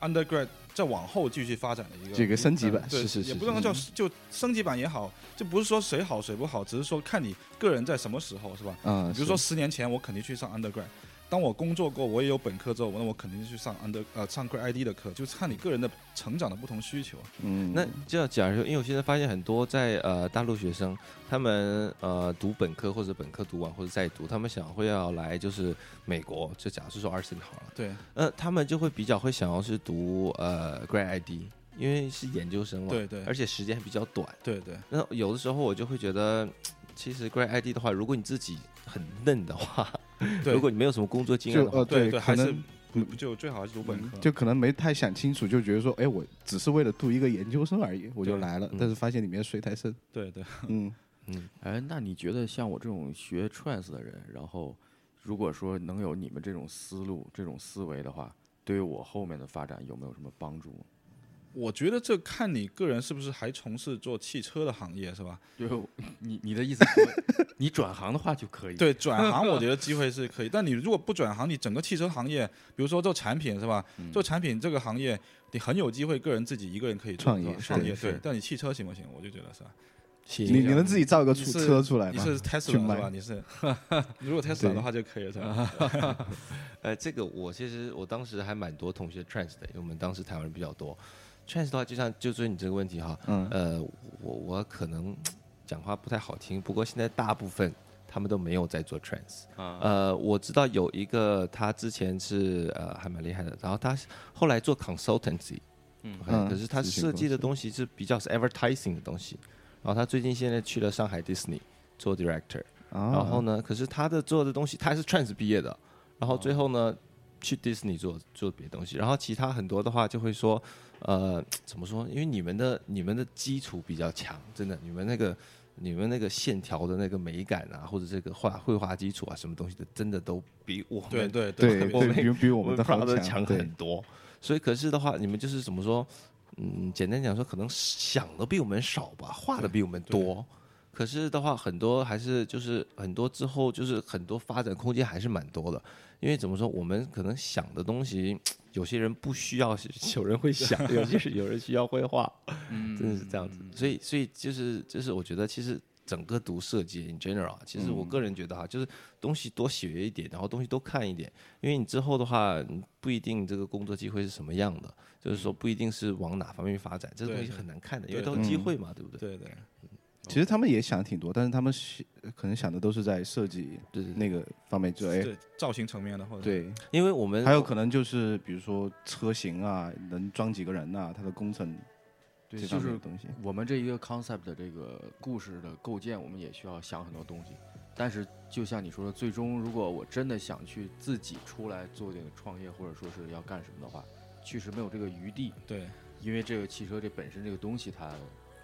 undergrad 再往后继续发展的一个这个升级版嗯对是是是也不能叫就升级版也好，就不是说谁好谁不好，只是说看你个人在什么时候是吧？嗯，比如说十年前我肯定去上 undergrad，当我工作过，我也有本科之后，那我肯定去上 under 呃上 grad ID 的课，就是看你个人的成长的不同需求。嗯，那就要假如，因为我现在发现很多在呃大陆学生，他们呃读本科或者本科读完或者再读，他们想会要来就是美国，就假如说 Arson 好了，对。呃，他们就会比较会想要是读呃 Grad ID，因为是研究生嘛，对对。而且时间还比较短。对对。那有的时候我就会觉得，其实 Grad ID 的话，如果你自己很嫩的话，[LAUGHS] 对，如果你没有什么工作经验的话就呃，对还是能就最好还是读本科。就可能没太想清楚，就觉得说，哎，我只是为了读一个研究生而已，我就来了嗯，但是发现里面水太深。对对，嗯，嗯，哎，那你觉得像我这种学 trans 的人，然后如果说能有你们这种思路、这种思维的话，对于我后面的发展有没有什么帮助？我觉得这看你个人是不是还从事做汽车的行业是吧？就你你的意思，你转行的话就可以？，对，转 [LAUGHS] 行我觉得机会是可以，但你如果不转行，你整个汽车行业，比如说做产品是吧？嗯做产品这个行业，你很有机会个人自己一个人可以创业创业对但你汽车行不行？我就觉得是吧？谢你你能自己造一个出车出来吗？你是去 Tesla 吧？你是，如果 [LAUGHS] Tesla 的话就可以了是吧？[LAUGHS] 呃，这个我其实我当时还蛮多同学 trans 的，因为我们当时台湾人比较多。Trans 的话，就像就追你这个问题哈，嗯。呃，我我可能讲话不太好听，不过现在大部分他们都没有在做 trans。啊，呃，我知道有一个他之前是呃还蛮厉害的，然后他后来做 consultancy，嗯。可是他设计的东西是比较是 advertising 的东西，然后他最近现在去了上海 Disney 做 director，啊，然后呢，可是他的做的东西，他还是 trans 毕业的，然后最后呢，去 Disney 做做别的东西，然后其他很多的话就会说，呃，怎么说？因为你们的你们的基础比较强，真的，你们那个你们那个线条的那个美感啊，或者这个画绘画基础啊，什么东西的，真的都比我们对对对我们对，比比我我们们的强很多。所以可是的话，你们就是怎么说？嗯，简单讲说，可能想的比我们少吧，画的比我们多。可是的话，很多还是就是很多之后就是很多发展空间还是蛮多的。因为怎么说，我们可能想的东西，有些人不需要，[LAUGHS] 有人会想，有些是有人需要绘画，[LAUGHS] 嗯真的是这样子。所以，所以就是就是，我觉得其实整个读设计 in general，啊其实我嗯。个人觉得哈，就是东西多学一点，然后东西多看一点，因为你之后的话不一定这个工作机会是什么样的，就是说不一定是往哪方面发展，这个东西很难看的，因为都是机嗯。会嘛，对不对？对对，其实他们也想挺多，但是他们想可能想的都是在设计那个方面，就哎，对造型层面的或者对，因为我们还有可能就是比如说车型啊，能装几个人呐、它的工程对，这就是东西。我们这一个 concept 的这个故事的构建，我们也需要想很多东西。但是就像你说的，最终如果我真的想去自己出来做点创业，或者说是要干什么的话，确实没有这个余地，对。因为这个汽车这本身这个东西它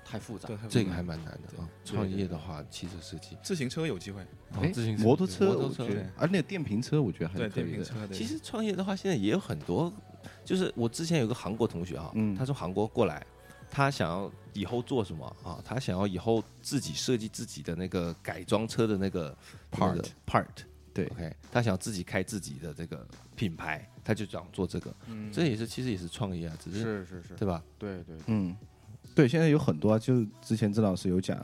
太复杂。这个还蛮难的啊。创业的话，汽车设计，自行车有机会，哎哦自行车摩托车，摩托车。我觉得，而那个电瓶车，我觉得还可以的。电瓶车，其实创业的话，现在也有很多，就是我之前有个韩国同学哈，嗯。他从韩国过来，他想要以后做什么啊？他想要以后自己设计自己的那个改装车的那个 part part，对。OK，他想要自己开自己的这个品牌，他就想做这个，嗯。这也是其实也是创业啊，只是是是是，对吧？对对，嗯，对，现在有很多啊，就之前郑老师有讲，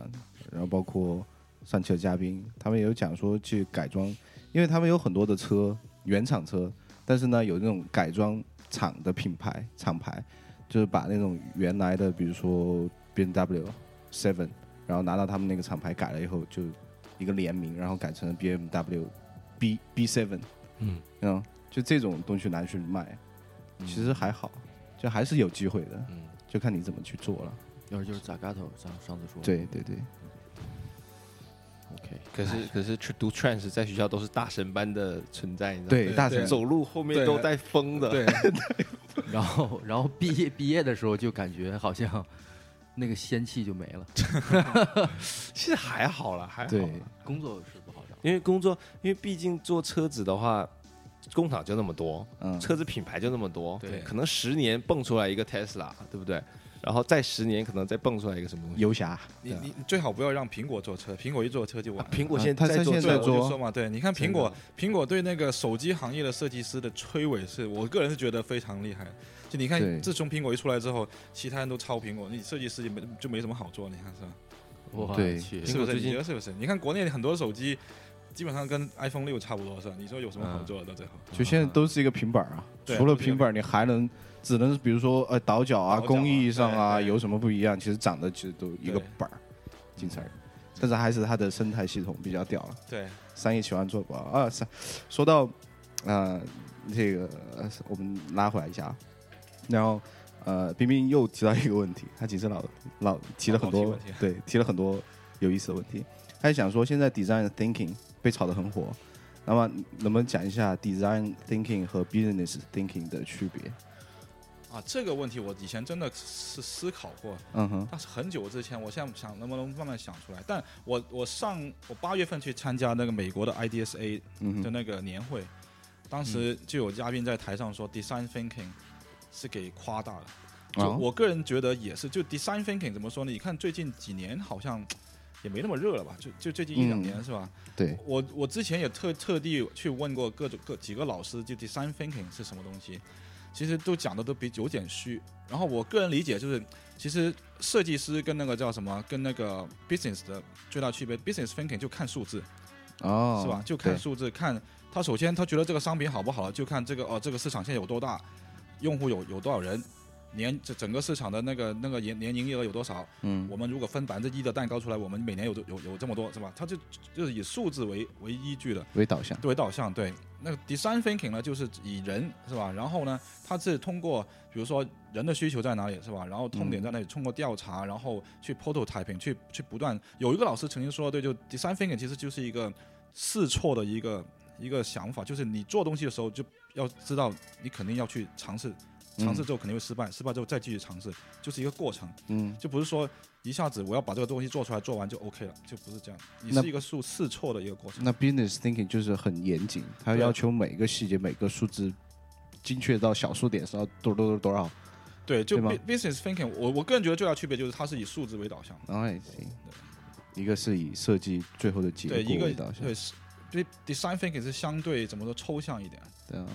然后包括上期的嘉宾，他们也有讲说去改装，因为他们有很多的车原厂车，但是呢有那种改装厂的品牌厂牌，就是把那种原来的，比如说 B N W Seven，然后拿到他们那个厂牌改了以后，就一个联名，然后改成了 B M W B B Seven，嗯，嗯，就这种东西拿去卖，其实还好，就还是有机会的，嗯，就看你怎么去做了。要是就是 Zagato 上上次说对对对，，OK，可是可是去读 trans 在学校都是大神般的存在，你知道吗？对，大神。走路后面都带风的，对，[LAUGHS] 然后然后毕业毕业的时候就感觉好像那个仙气就没了，[LAUGHS] 其实还好了，还好对。啦。工作是不好找。因为工作，因为毕竟做车子的话，工厂就那么多，嗯，车子品牌就那么多，对可能十年蹦出来一个 Tesla，对不对？然后再十年可能再蹦出来一个什么东西。游侠，你你你最好不要让苹果做车，苹果一做车就完了。苹果现在在做我就说嘛，对，你看苹果，苹果对那个手机行业的设计师的摧毁是，我个人是觉得非常厉害。就你看，自从苹果一出来之后，其他人都抄苹果，你设计师就没就没什么好做，你看是吧？我对去，是不是？苹果最近你觉得是不是？你看国内很多手机，基本上跟 iPhone 六差不多，是吧？你说有什么好做的到最后？就现在都是一个平板儿啊，除了平板儿，你还能只能比如说呃倒角啊、工艺上啊有什么不一样？其实长得其实都一个板儿，仅此而已。但是还是它的生态系统比较屌了，对，商业喜欢做广告啊。三说到呃这个，呃我们拉回来一下啊，然后呃冰冰又提到一个问题，他其实老老提了很多问题对提了很多有意思的问题，他就想说现在 design thinking 被炒得很火，那么能不能讲一下 design thinking 和 business thinking 的区别？啊，这个问题我以前真的是思考过，嗯哼，但是很久之前，我现在想能不能慢慢想出来。但我我上我八月份去参加那个美国的 IDSA 的那个年会，当时就有嘉宾在台上说 design thinking 是给夸大了。就哦我个人觉得也是，就 design thinking 怎么说呢？你看最近几年好像也没那么热了吧？就就最近一两嗯年是吧？对，我我之前也特特地去问过各种各几个老师，就 design thinking 是什么东西，其实都讲的都比有点虚。然后我个人理解就是，其实设计师跟那个叫什么，跟那个 business 的最大区别，business thinking 就看数字，哦，是吧？就看数字，看他首先他觉得这个商品好不好，就看这个哦，这个市场现在有多大，用户有有多少人。年这整个市场的那个那个年年营业额有多少？嗯我们如果分百分之一的蛋糕出来，我们每年有有有这么多，是吧？它就就是以数字为为依据的。为导向，为导向，对。那个 design thinking 呢，就是以人是吧？然后呢，它是通过比如说人的需求在哪里是吧？然后痛点在哪里，通过调查，然后去 prototyping，去去不断。有一个老师曾经说，对，就 design thinking 其实就是一个试错的一个一个想法，就是你做东西的时候就要知道，你肯定要去尝试，尝试之后肯定会失败，失败之后再继续尝试，就是一个过程。嗯，就不是说一下子我要把这个东西做出来，做完就 OK 了，就不是这样。你是一个数试错的一个过程。那 business thinking 就是很严谨，它要求每个细节、每个数字精确到小数点上多多多多少。对，就 bu- business thinking，我我个人觉得最大区别就是它是以数字为导向的。哎，行，一个是以设计最后的结对，一个果为导向对，是对 design thinking 是相对怎么说抽象一点，对啊，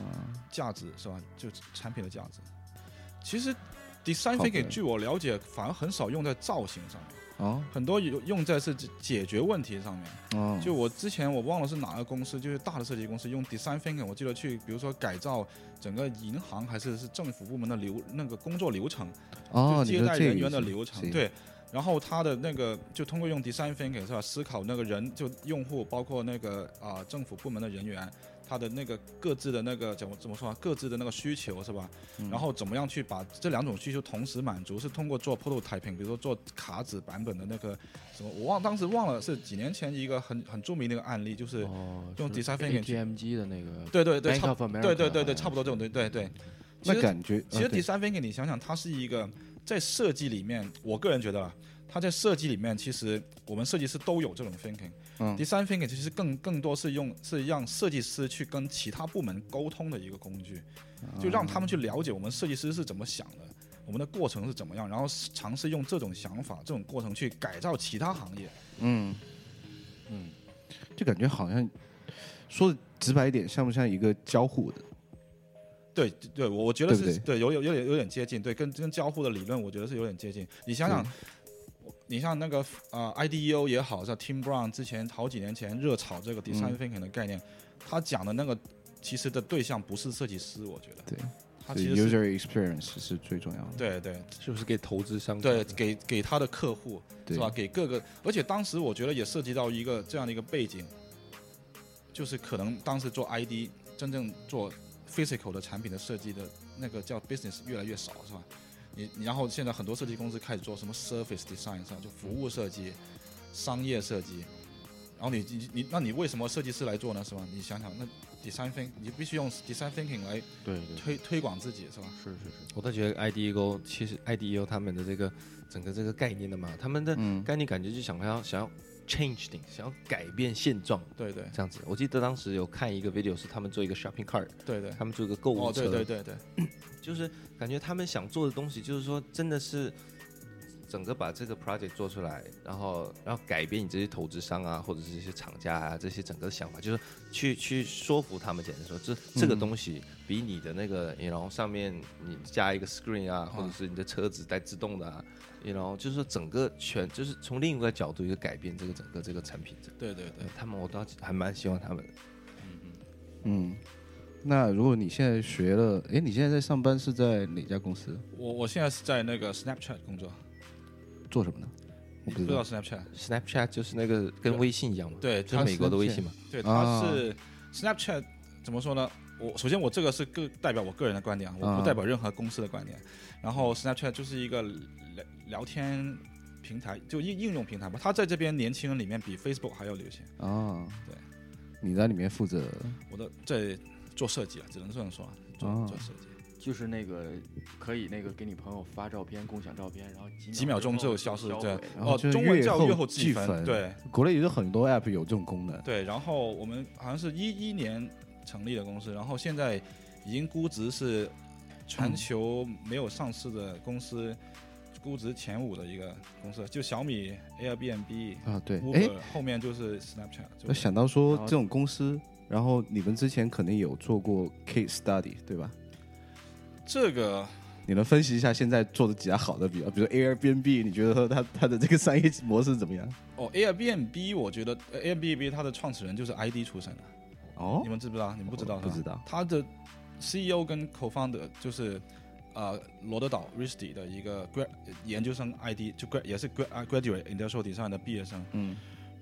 价值是吧？就产品的价值。其实 design thinking 据我了解，反而很少用在造型上面。哦很多有用在是解解决问题上面。哦，就我之前我忘了是哪个公司，就是大的设计公司用 design thinking，我记得去比如说改造整个银行还是是政府部门的流那个工作流程，哦，就接待人员的流程，对。然后他的那个就通过用 design thinking 是吧，思考那个人就用户，包括那个啊、政府部门的人员，他的那个各自的那个怎么怎么说啊，各自的那个需求是吧？嗯然后怎么样去把这两种需求同时满足？是通过做 prototyping，比如说做卡纸版本的那个什么，我忘当时忘了是几年前一个很很著名的一个案例，就是、哦，用是 design thinking 去 ATM 机的那个，对对对，差对对对对，差不多这种对对对。其那实感觉其实 design thinking，你想想，它是一个在设计里面，我个人觉得啊，它在设计里面，其实我们设计师都有这种 thinking。嗯 design thinking 其实更更多是用是让设计师去跟其他部门沟通的一个工具，就让他们去了解我们设计师是怎么想的，我们的过程是怎么样，然后尝试用这种想法、这种过程去改造其他行业。嗯，嗯，就感觉好像说的直白一点，像不像一个交互的？对对，我我觉得是对有有有点有点接近，对，跟跟交互的理论，我觉得是有点接近。你想想，你像那个呃 IDEO 也好，像 Tim Brown 之前好几年前热炒这个 design 嗯 thinking 的概念，他讲的那个其实的对象不是设计师，我觉得，对，他其实 user experience 是最重要的。对对是不是给投资商对给给他的客户是吧？给各个，而且当时我觉得也涉及到一个这样的一个背景，就是可能当时做 ID 真正做 physical 的产品的设计的那个叫 business 越来越少，是吧？你你然后现在很多设计公司开始做什么 surface design 是吧？就服务设计、商业设计，然后你你你那你为什么设计师来做呢？是吧？你想想，那 design think 你必须用 design thinking 来对对，推推广自己是吧？是是是，我倒觉得 IDEO 其实 IDEO 他们的这个整个这个概念的嘛，他们的嗯概念感觉就想要想要 change things，想要改变现状对对这样子。我记得当时有看一个 video 是他们做一个 shopping cart，对对。他们做一个购物哦，车，对对对对，就是感觉他们想做的东西，就是说真的是整个把这个 project 做出来，然后然后改变你这些投资商啊，或者是这些厂家啊，这些整个想法，就是去去说服他们，简单说，这这个嗯东西比你的那个，然后上面你加一个 screen 啊，或者是你的车子带自动的啊。然后就是说整个全就是从另一个角度一个改变这个整个这个产品，对对对呃，他们我倒还蛮希望他们的。嗯，那如果你现在学了，哎，你现在在上班是在哪家公司？我我现在是在那个 Snapchat 工作，做什么呢？我不知道不知道。Snapchat？Snapchat 就是那个跟微信一样嘛，对，就是美国的微信嘛。对，啊它是 Snapchat 怎么说呢？我首先我这个是个代表我个人的观点啊，我啊不代表任何公司的观点。然后 Snapchat 就是一个聊聊天平台，就应应用平台吧。它在这边年轻人里面比 Facebook 还要流行。啊，对，你在里面负责我的在做设计啊，只能这样说啊，做、啊做设计。就是那个可以那个给你朋友发照片，共享照片，然后几几秒钟之后消失，对，哦，然后就是中文叫阅后积分，对国内也有很多 app 有这种功能。对。然后我们好像是一一年成立的公司，然后现在已经估值是全球没有上市的公司估值前五的一个公司，就小米、Airbnb、啊，对，哎，后面就是 Snapchat 就。我想到说这种公司，然后你们之前肯定有做过 case study，对吧？这个你能分析一下现在做的几家好的比较，比如说 Airbnb，你觉得它它的这个商业模式怎么样？哦，Airbnb 我觉得呃 Airbnb 它的创始人就是 ID 出身的，哦你，们知不知道？你们不知道？不知道他的 CEO 跟 co-founder 就是呃罗德岛 RISD 的一个 grad 研究生 ID，就 grad 也是 grad 啊 graduate industrial design 的毕业生。嗯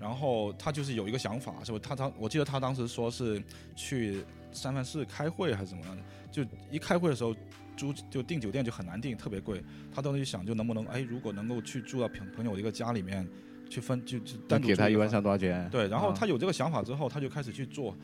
然后他就是有一个想法，是吧？他他我记得他当时说是去三藩市开会还是怎么样的，就一开会的时候租就订酒店就很难订，特别贵。他当时就想，就能不能哎，如果能够去住到朋朋友的一个家里面去分就就单独给他一晚上多少钱？对，然后啊他有这个想法之后，他就开始去做。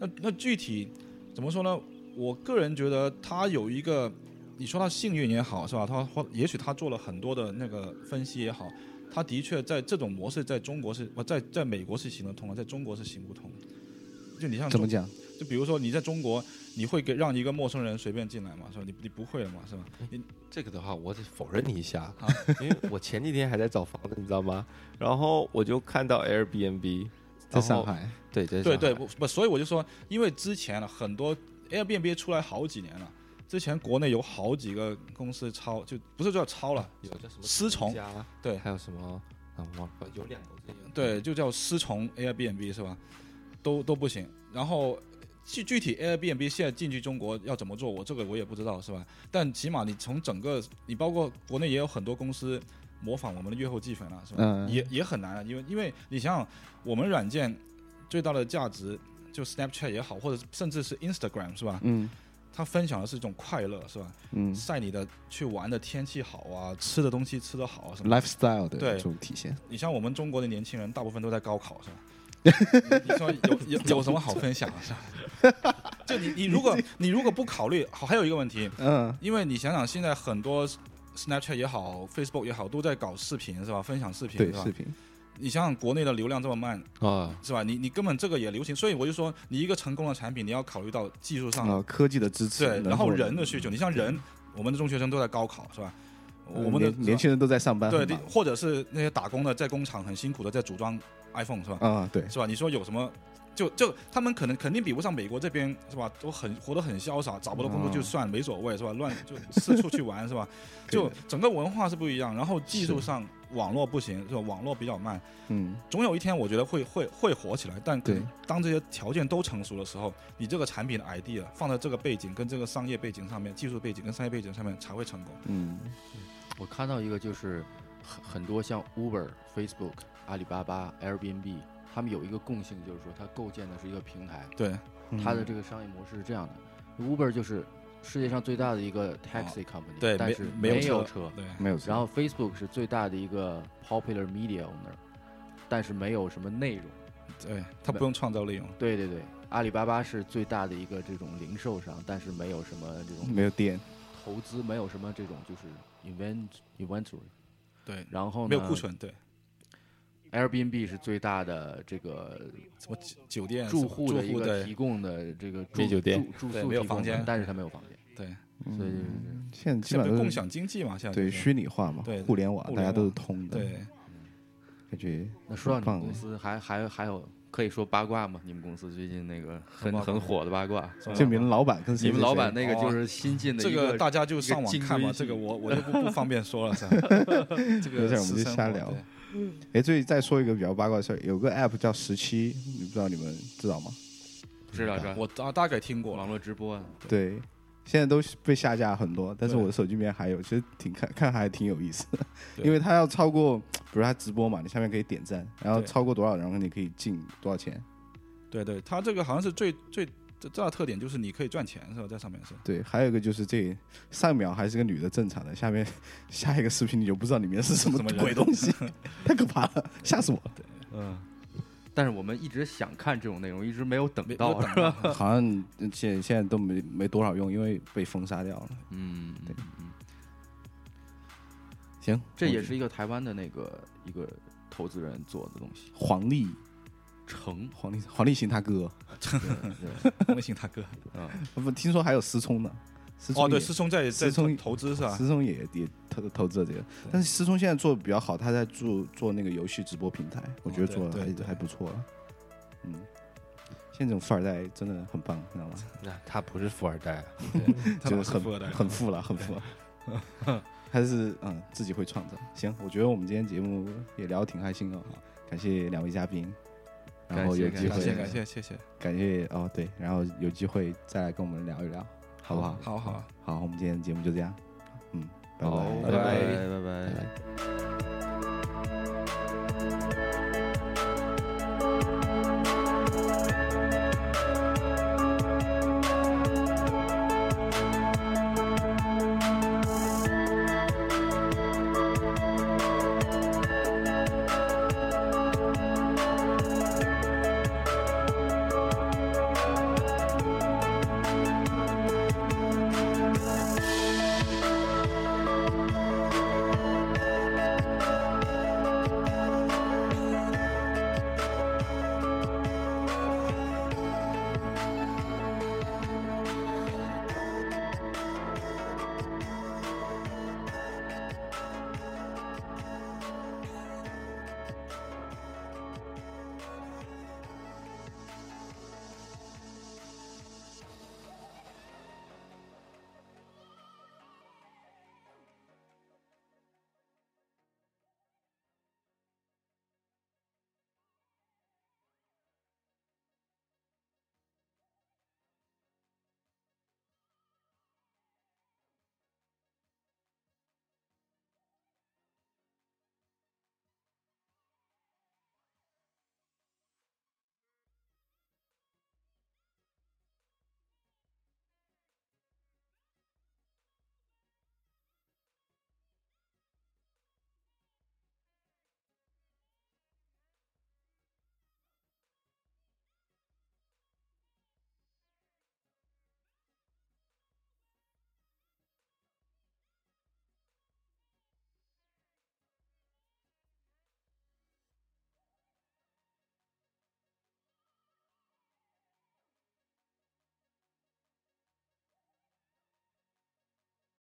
那那具体怎么说呢？我个人觉得他有一个，你说他幸运也好，是吧？他或也许他做了很多的那个分析也好，他的确在这种模式在中国是，呃在在美国是行得通的，在中国是行不通。就你像怎么讲？就比如说你在中国，你会给让一个陌生人随便进来吗？是吧？你你不会了嘛？是吧？你这个的话，我得否认你一下啊，[LAUGHS] 因为我前几天还在找房子，你知道吗？然后我就看到 Airbnb 在上海，对，在对对不不，所以我就说，因为之前了很多 Airbnb 出来好几年了，之前国内有好几个公司抄，就不是叫抄了，有叫什么思从家，对还有什么啊，忘了有两个对，就叫思从 Airbnb 是吧？都都不行。然后具具体 Airbnb 现在进去中国要怎么做，我这个我也不知道是吧？但起码你从整个，你包括国内也有很多公司模仿我们的月后计分了，是吧？嗯也也很难啊，因为因为你想想，我们软件最大的价值就 Snapchat 也好，或者甚至是 Instagram 是吧？嗯它分享的是一种快乐是吧？嗯晒你的去玩的天气好啊，吃的东西吃的好啊什么。，lifestyle 的对这种体现。你像我们中国的年轻人，大部分都在高考，是吧？[LAUGHS] 你说有有有什么好分享是吧？[LAUGHS] 就你你如果你如果不考虑，好，还有一个问题，嗯因为你想想，现在很多 Snapchat 也好，Facebook 也好，都在搞视频是吧？分享视频是吧对视？频，你想想国内的流量这么慢啊，是吧？你你根本这个也流行，所以我就说，你一个成功的产品，你要考虑到技术上啊，科技的支持，对，然后人的需求。你像人，我们的中学生都在高考是吧？我们的年年轻人都在上班，对很忙，或者是那些打工的在工厂很辛苦的在组装 iPhone 是吧？啊，对，是吧？你说有什么？就就他们可能肯定比不上美国这边是吧？都很活得很潇洒，找不到工作就算、没所谓是吧？乱就四处去玩是吧？[LAUGHS] 就整个文化是不一样，然后技术上网络不行是吧？网络比较慢，嗯，总有一天我觉得会会会火起来，但可能对当这些条件都成熟的时候，你这个产品的 idea 放在这个背景跟这个商业背景上面，技术背景跟商业背景上面才会成功。嗯。我看到一个就是很很多像 Uber、Facebook、阿里巴巴、Airbnb，他们有一个共性，就是说它构建的是一个平台，对，嗯。它的这个商业模式是这样的。：Uber 就是世界上最大的一个 taxi company，、哦对，但是没有车，对，没有车，然后 Facebook 是最大的一个 popular media owner，但是没有什么内容。对，他不用创造内容。对对对，阿里巴巴是最大的一个这种零售商，但是没有什么这种没有店，投资，没有什么这种就是 invent inventory。对，然后呢，没有库存，对，Airbnb 是最大的这个什么酒酒店住户的一个住户对提供的这个住没酒店。住住宿提供的没有房间。但是它没有房间，对，所以嗯。现在基现在本上都是共享经济嘛，现在对虚拟化嘛对，互联网大家都是通的，对，感觉那说到你们公司，还还还有可以说八卦吗？你们公司最近那个很很火的八卦，就你们老板跟谁你们老板那个哦就是新进的这一个大家就上网看嘛，这个我我就不不方便说了，是吧？这个有事我们就私生瞎聊哎，最近再说一个比较八卦的事儿，有个 app 叫十七，你不知道你们知道吗？知道知道，我大大概听过网络直播。啊，对，现在都被下架很多，但是我的手机里面还有，其实挺看看还挺有意思的，因为它要超过，比如它直播嘛，你下面可以点赞，然后超过多少，然后你可以进多少钱。对对，它这个好像是最最最大的特点就是你可以赚钱是吧？在上面是。对，还有一个就是这上一秒还是个女的正常的，下面下一个视频你就不知道里面是什么什么鬼东西，[LAUGHS] 太可怕了，吓死我了。对嗯。但是我们一直想看这种内容，一直没有等到，是吧 [LAUGHS] [LAUGHS] 好像现现在都没没多少用，因为被封杀掉了。嗯，对嗯，行，这也是一个台湾的那个一个投资人做的东西，黄立成，黄立黄立行他哥，对对，微信大哥。[LAUGHS] 啊，不听说还有思聪呢。思聪哦，对，也思聪在在思聪投资是吧？思聪也也投投资了这个，但是思聪现在做的比较好，他在做做那个游戏直播平台，我觉得做的还对对还不错了。嗯，现在这种富二代真的很棒，你知道吗？[LAUGHS] 那他不是富二代啊，[LAUGHS] 就是很富二代，很富了，很富了。还是嗯自己会创造。行，我觉得我们今天节目也聊得挺开心哦，感谢两位嘉宾，然后有机会，感谢谢谢，感谢哦，对，然后有机会再来跟我们聊一聊，好不好？好好好，我们今天的节目就这样，嗯，拜拜。拜拜。拜拜。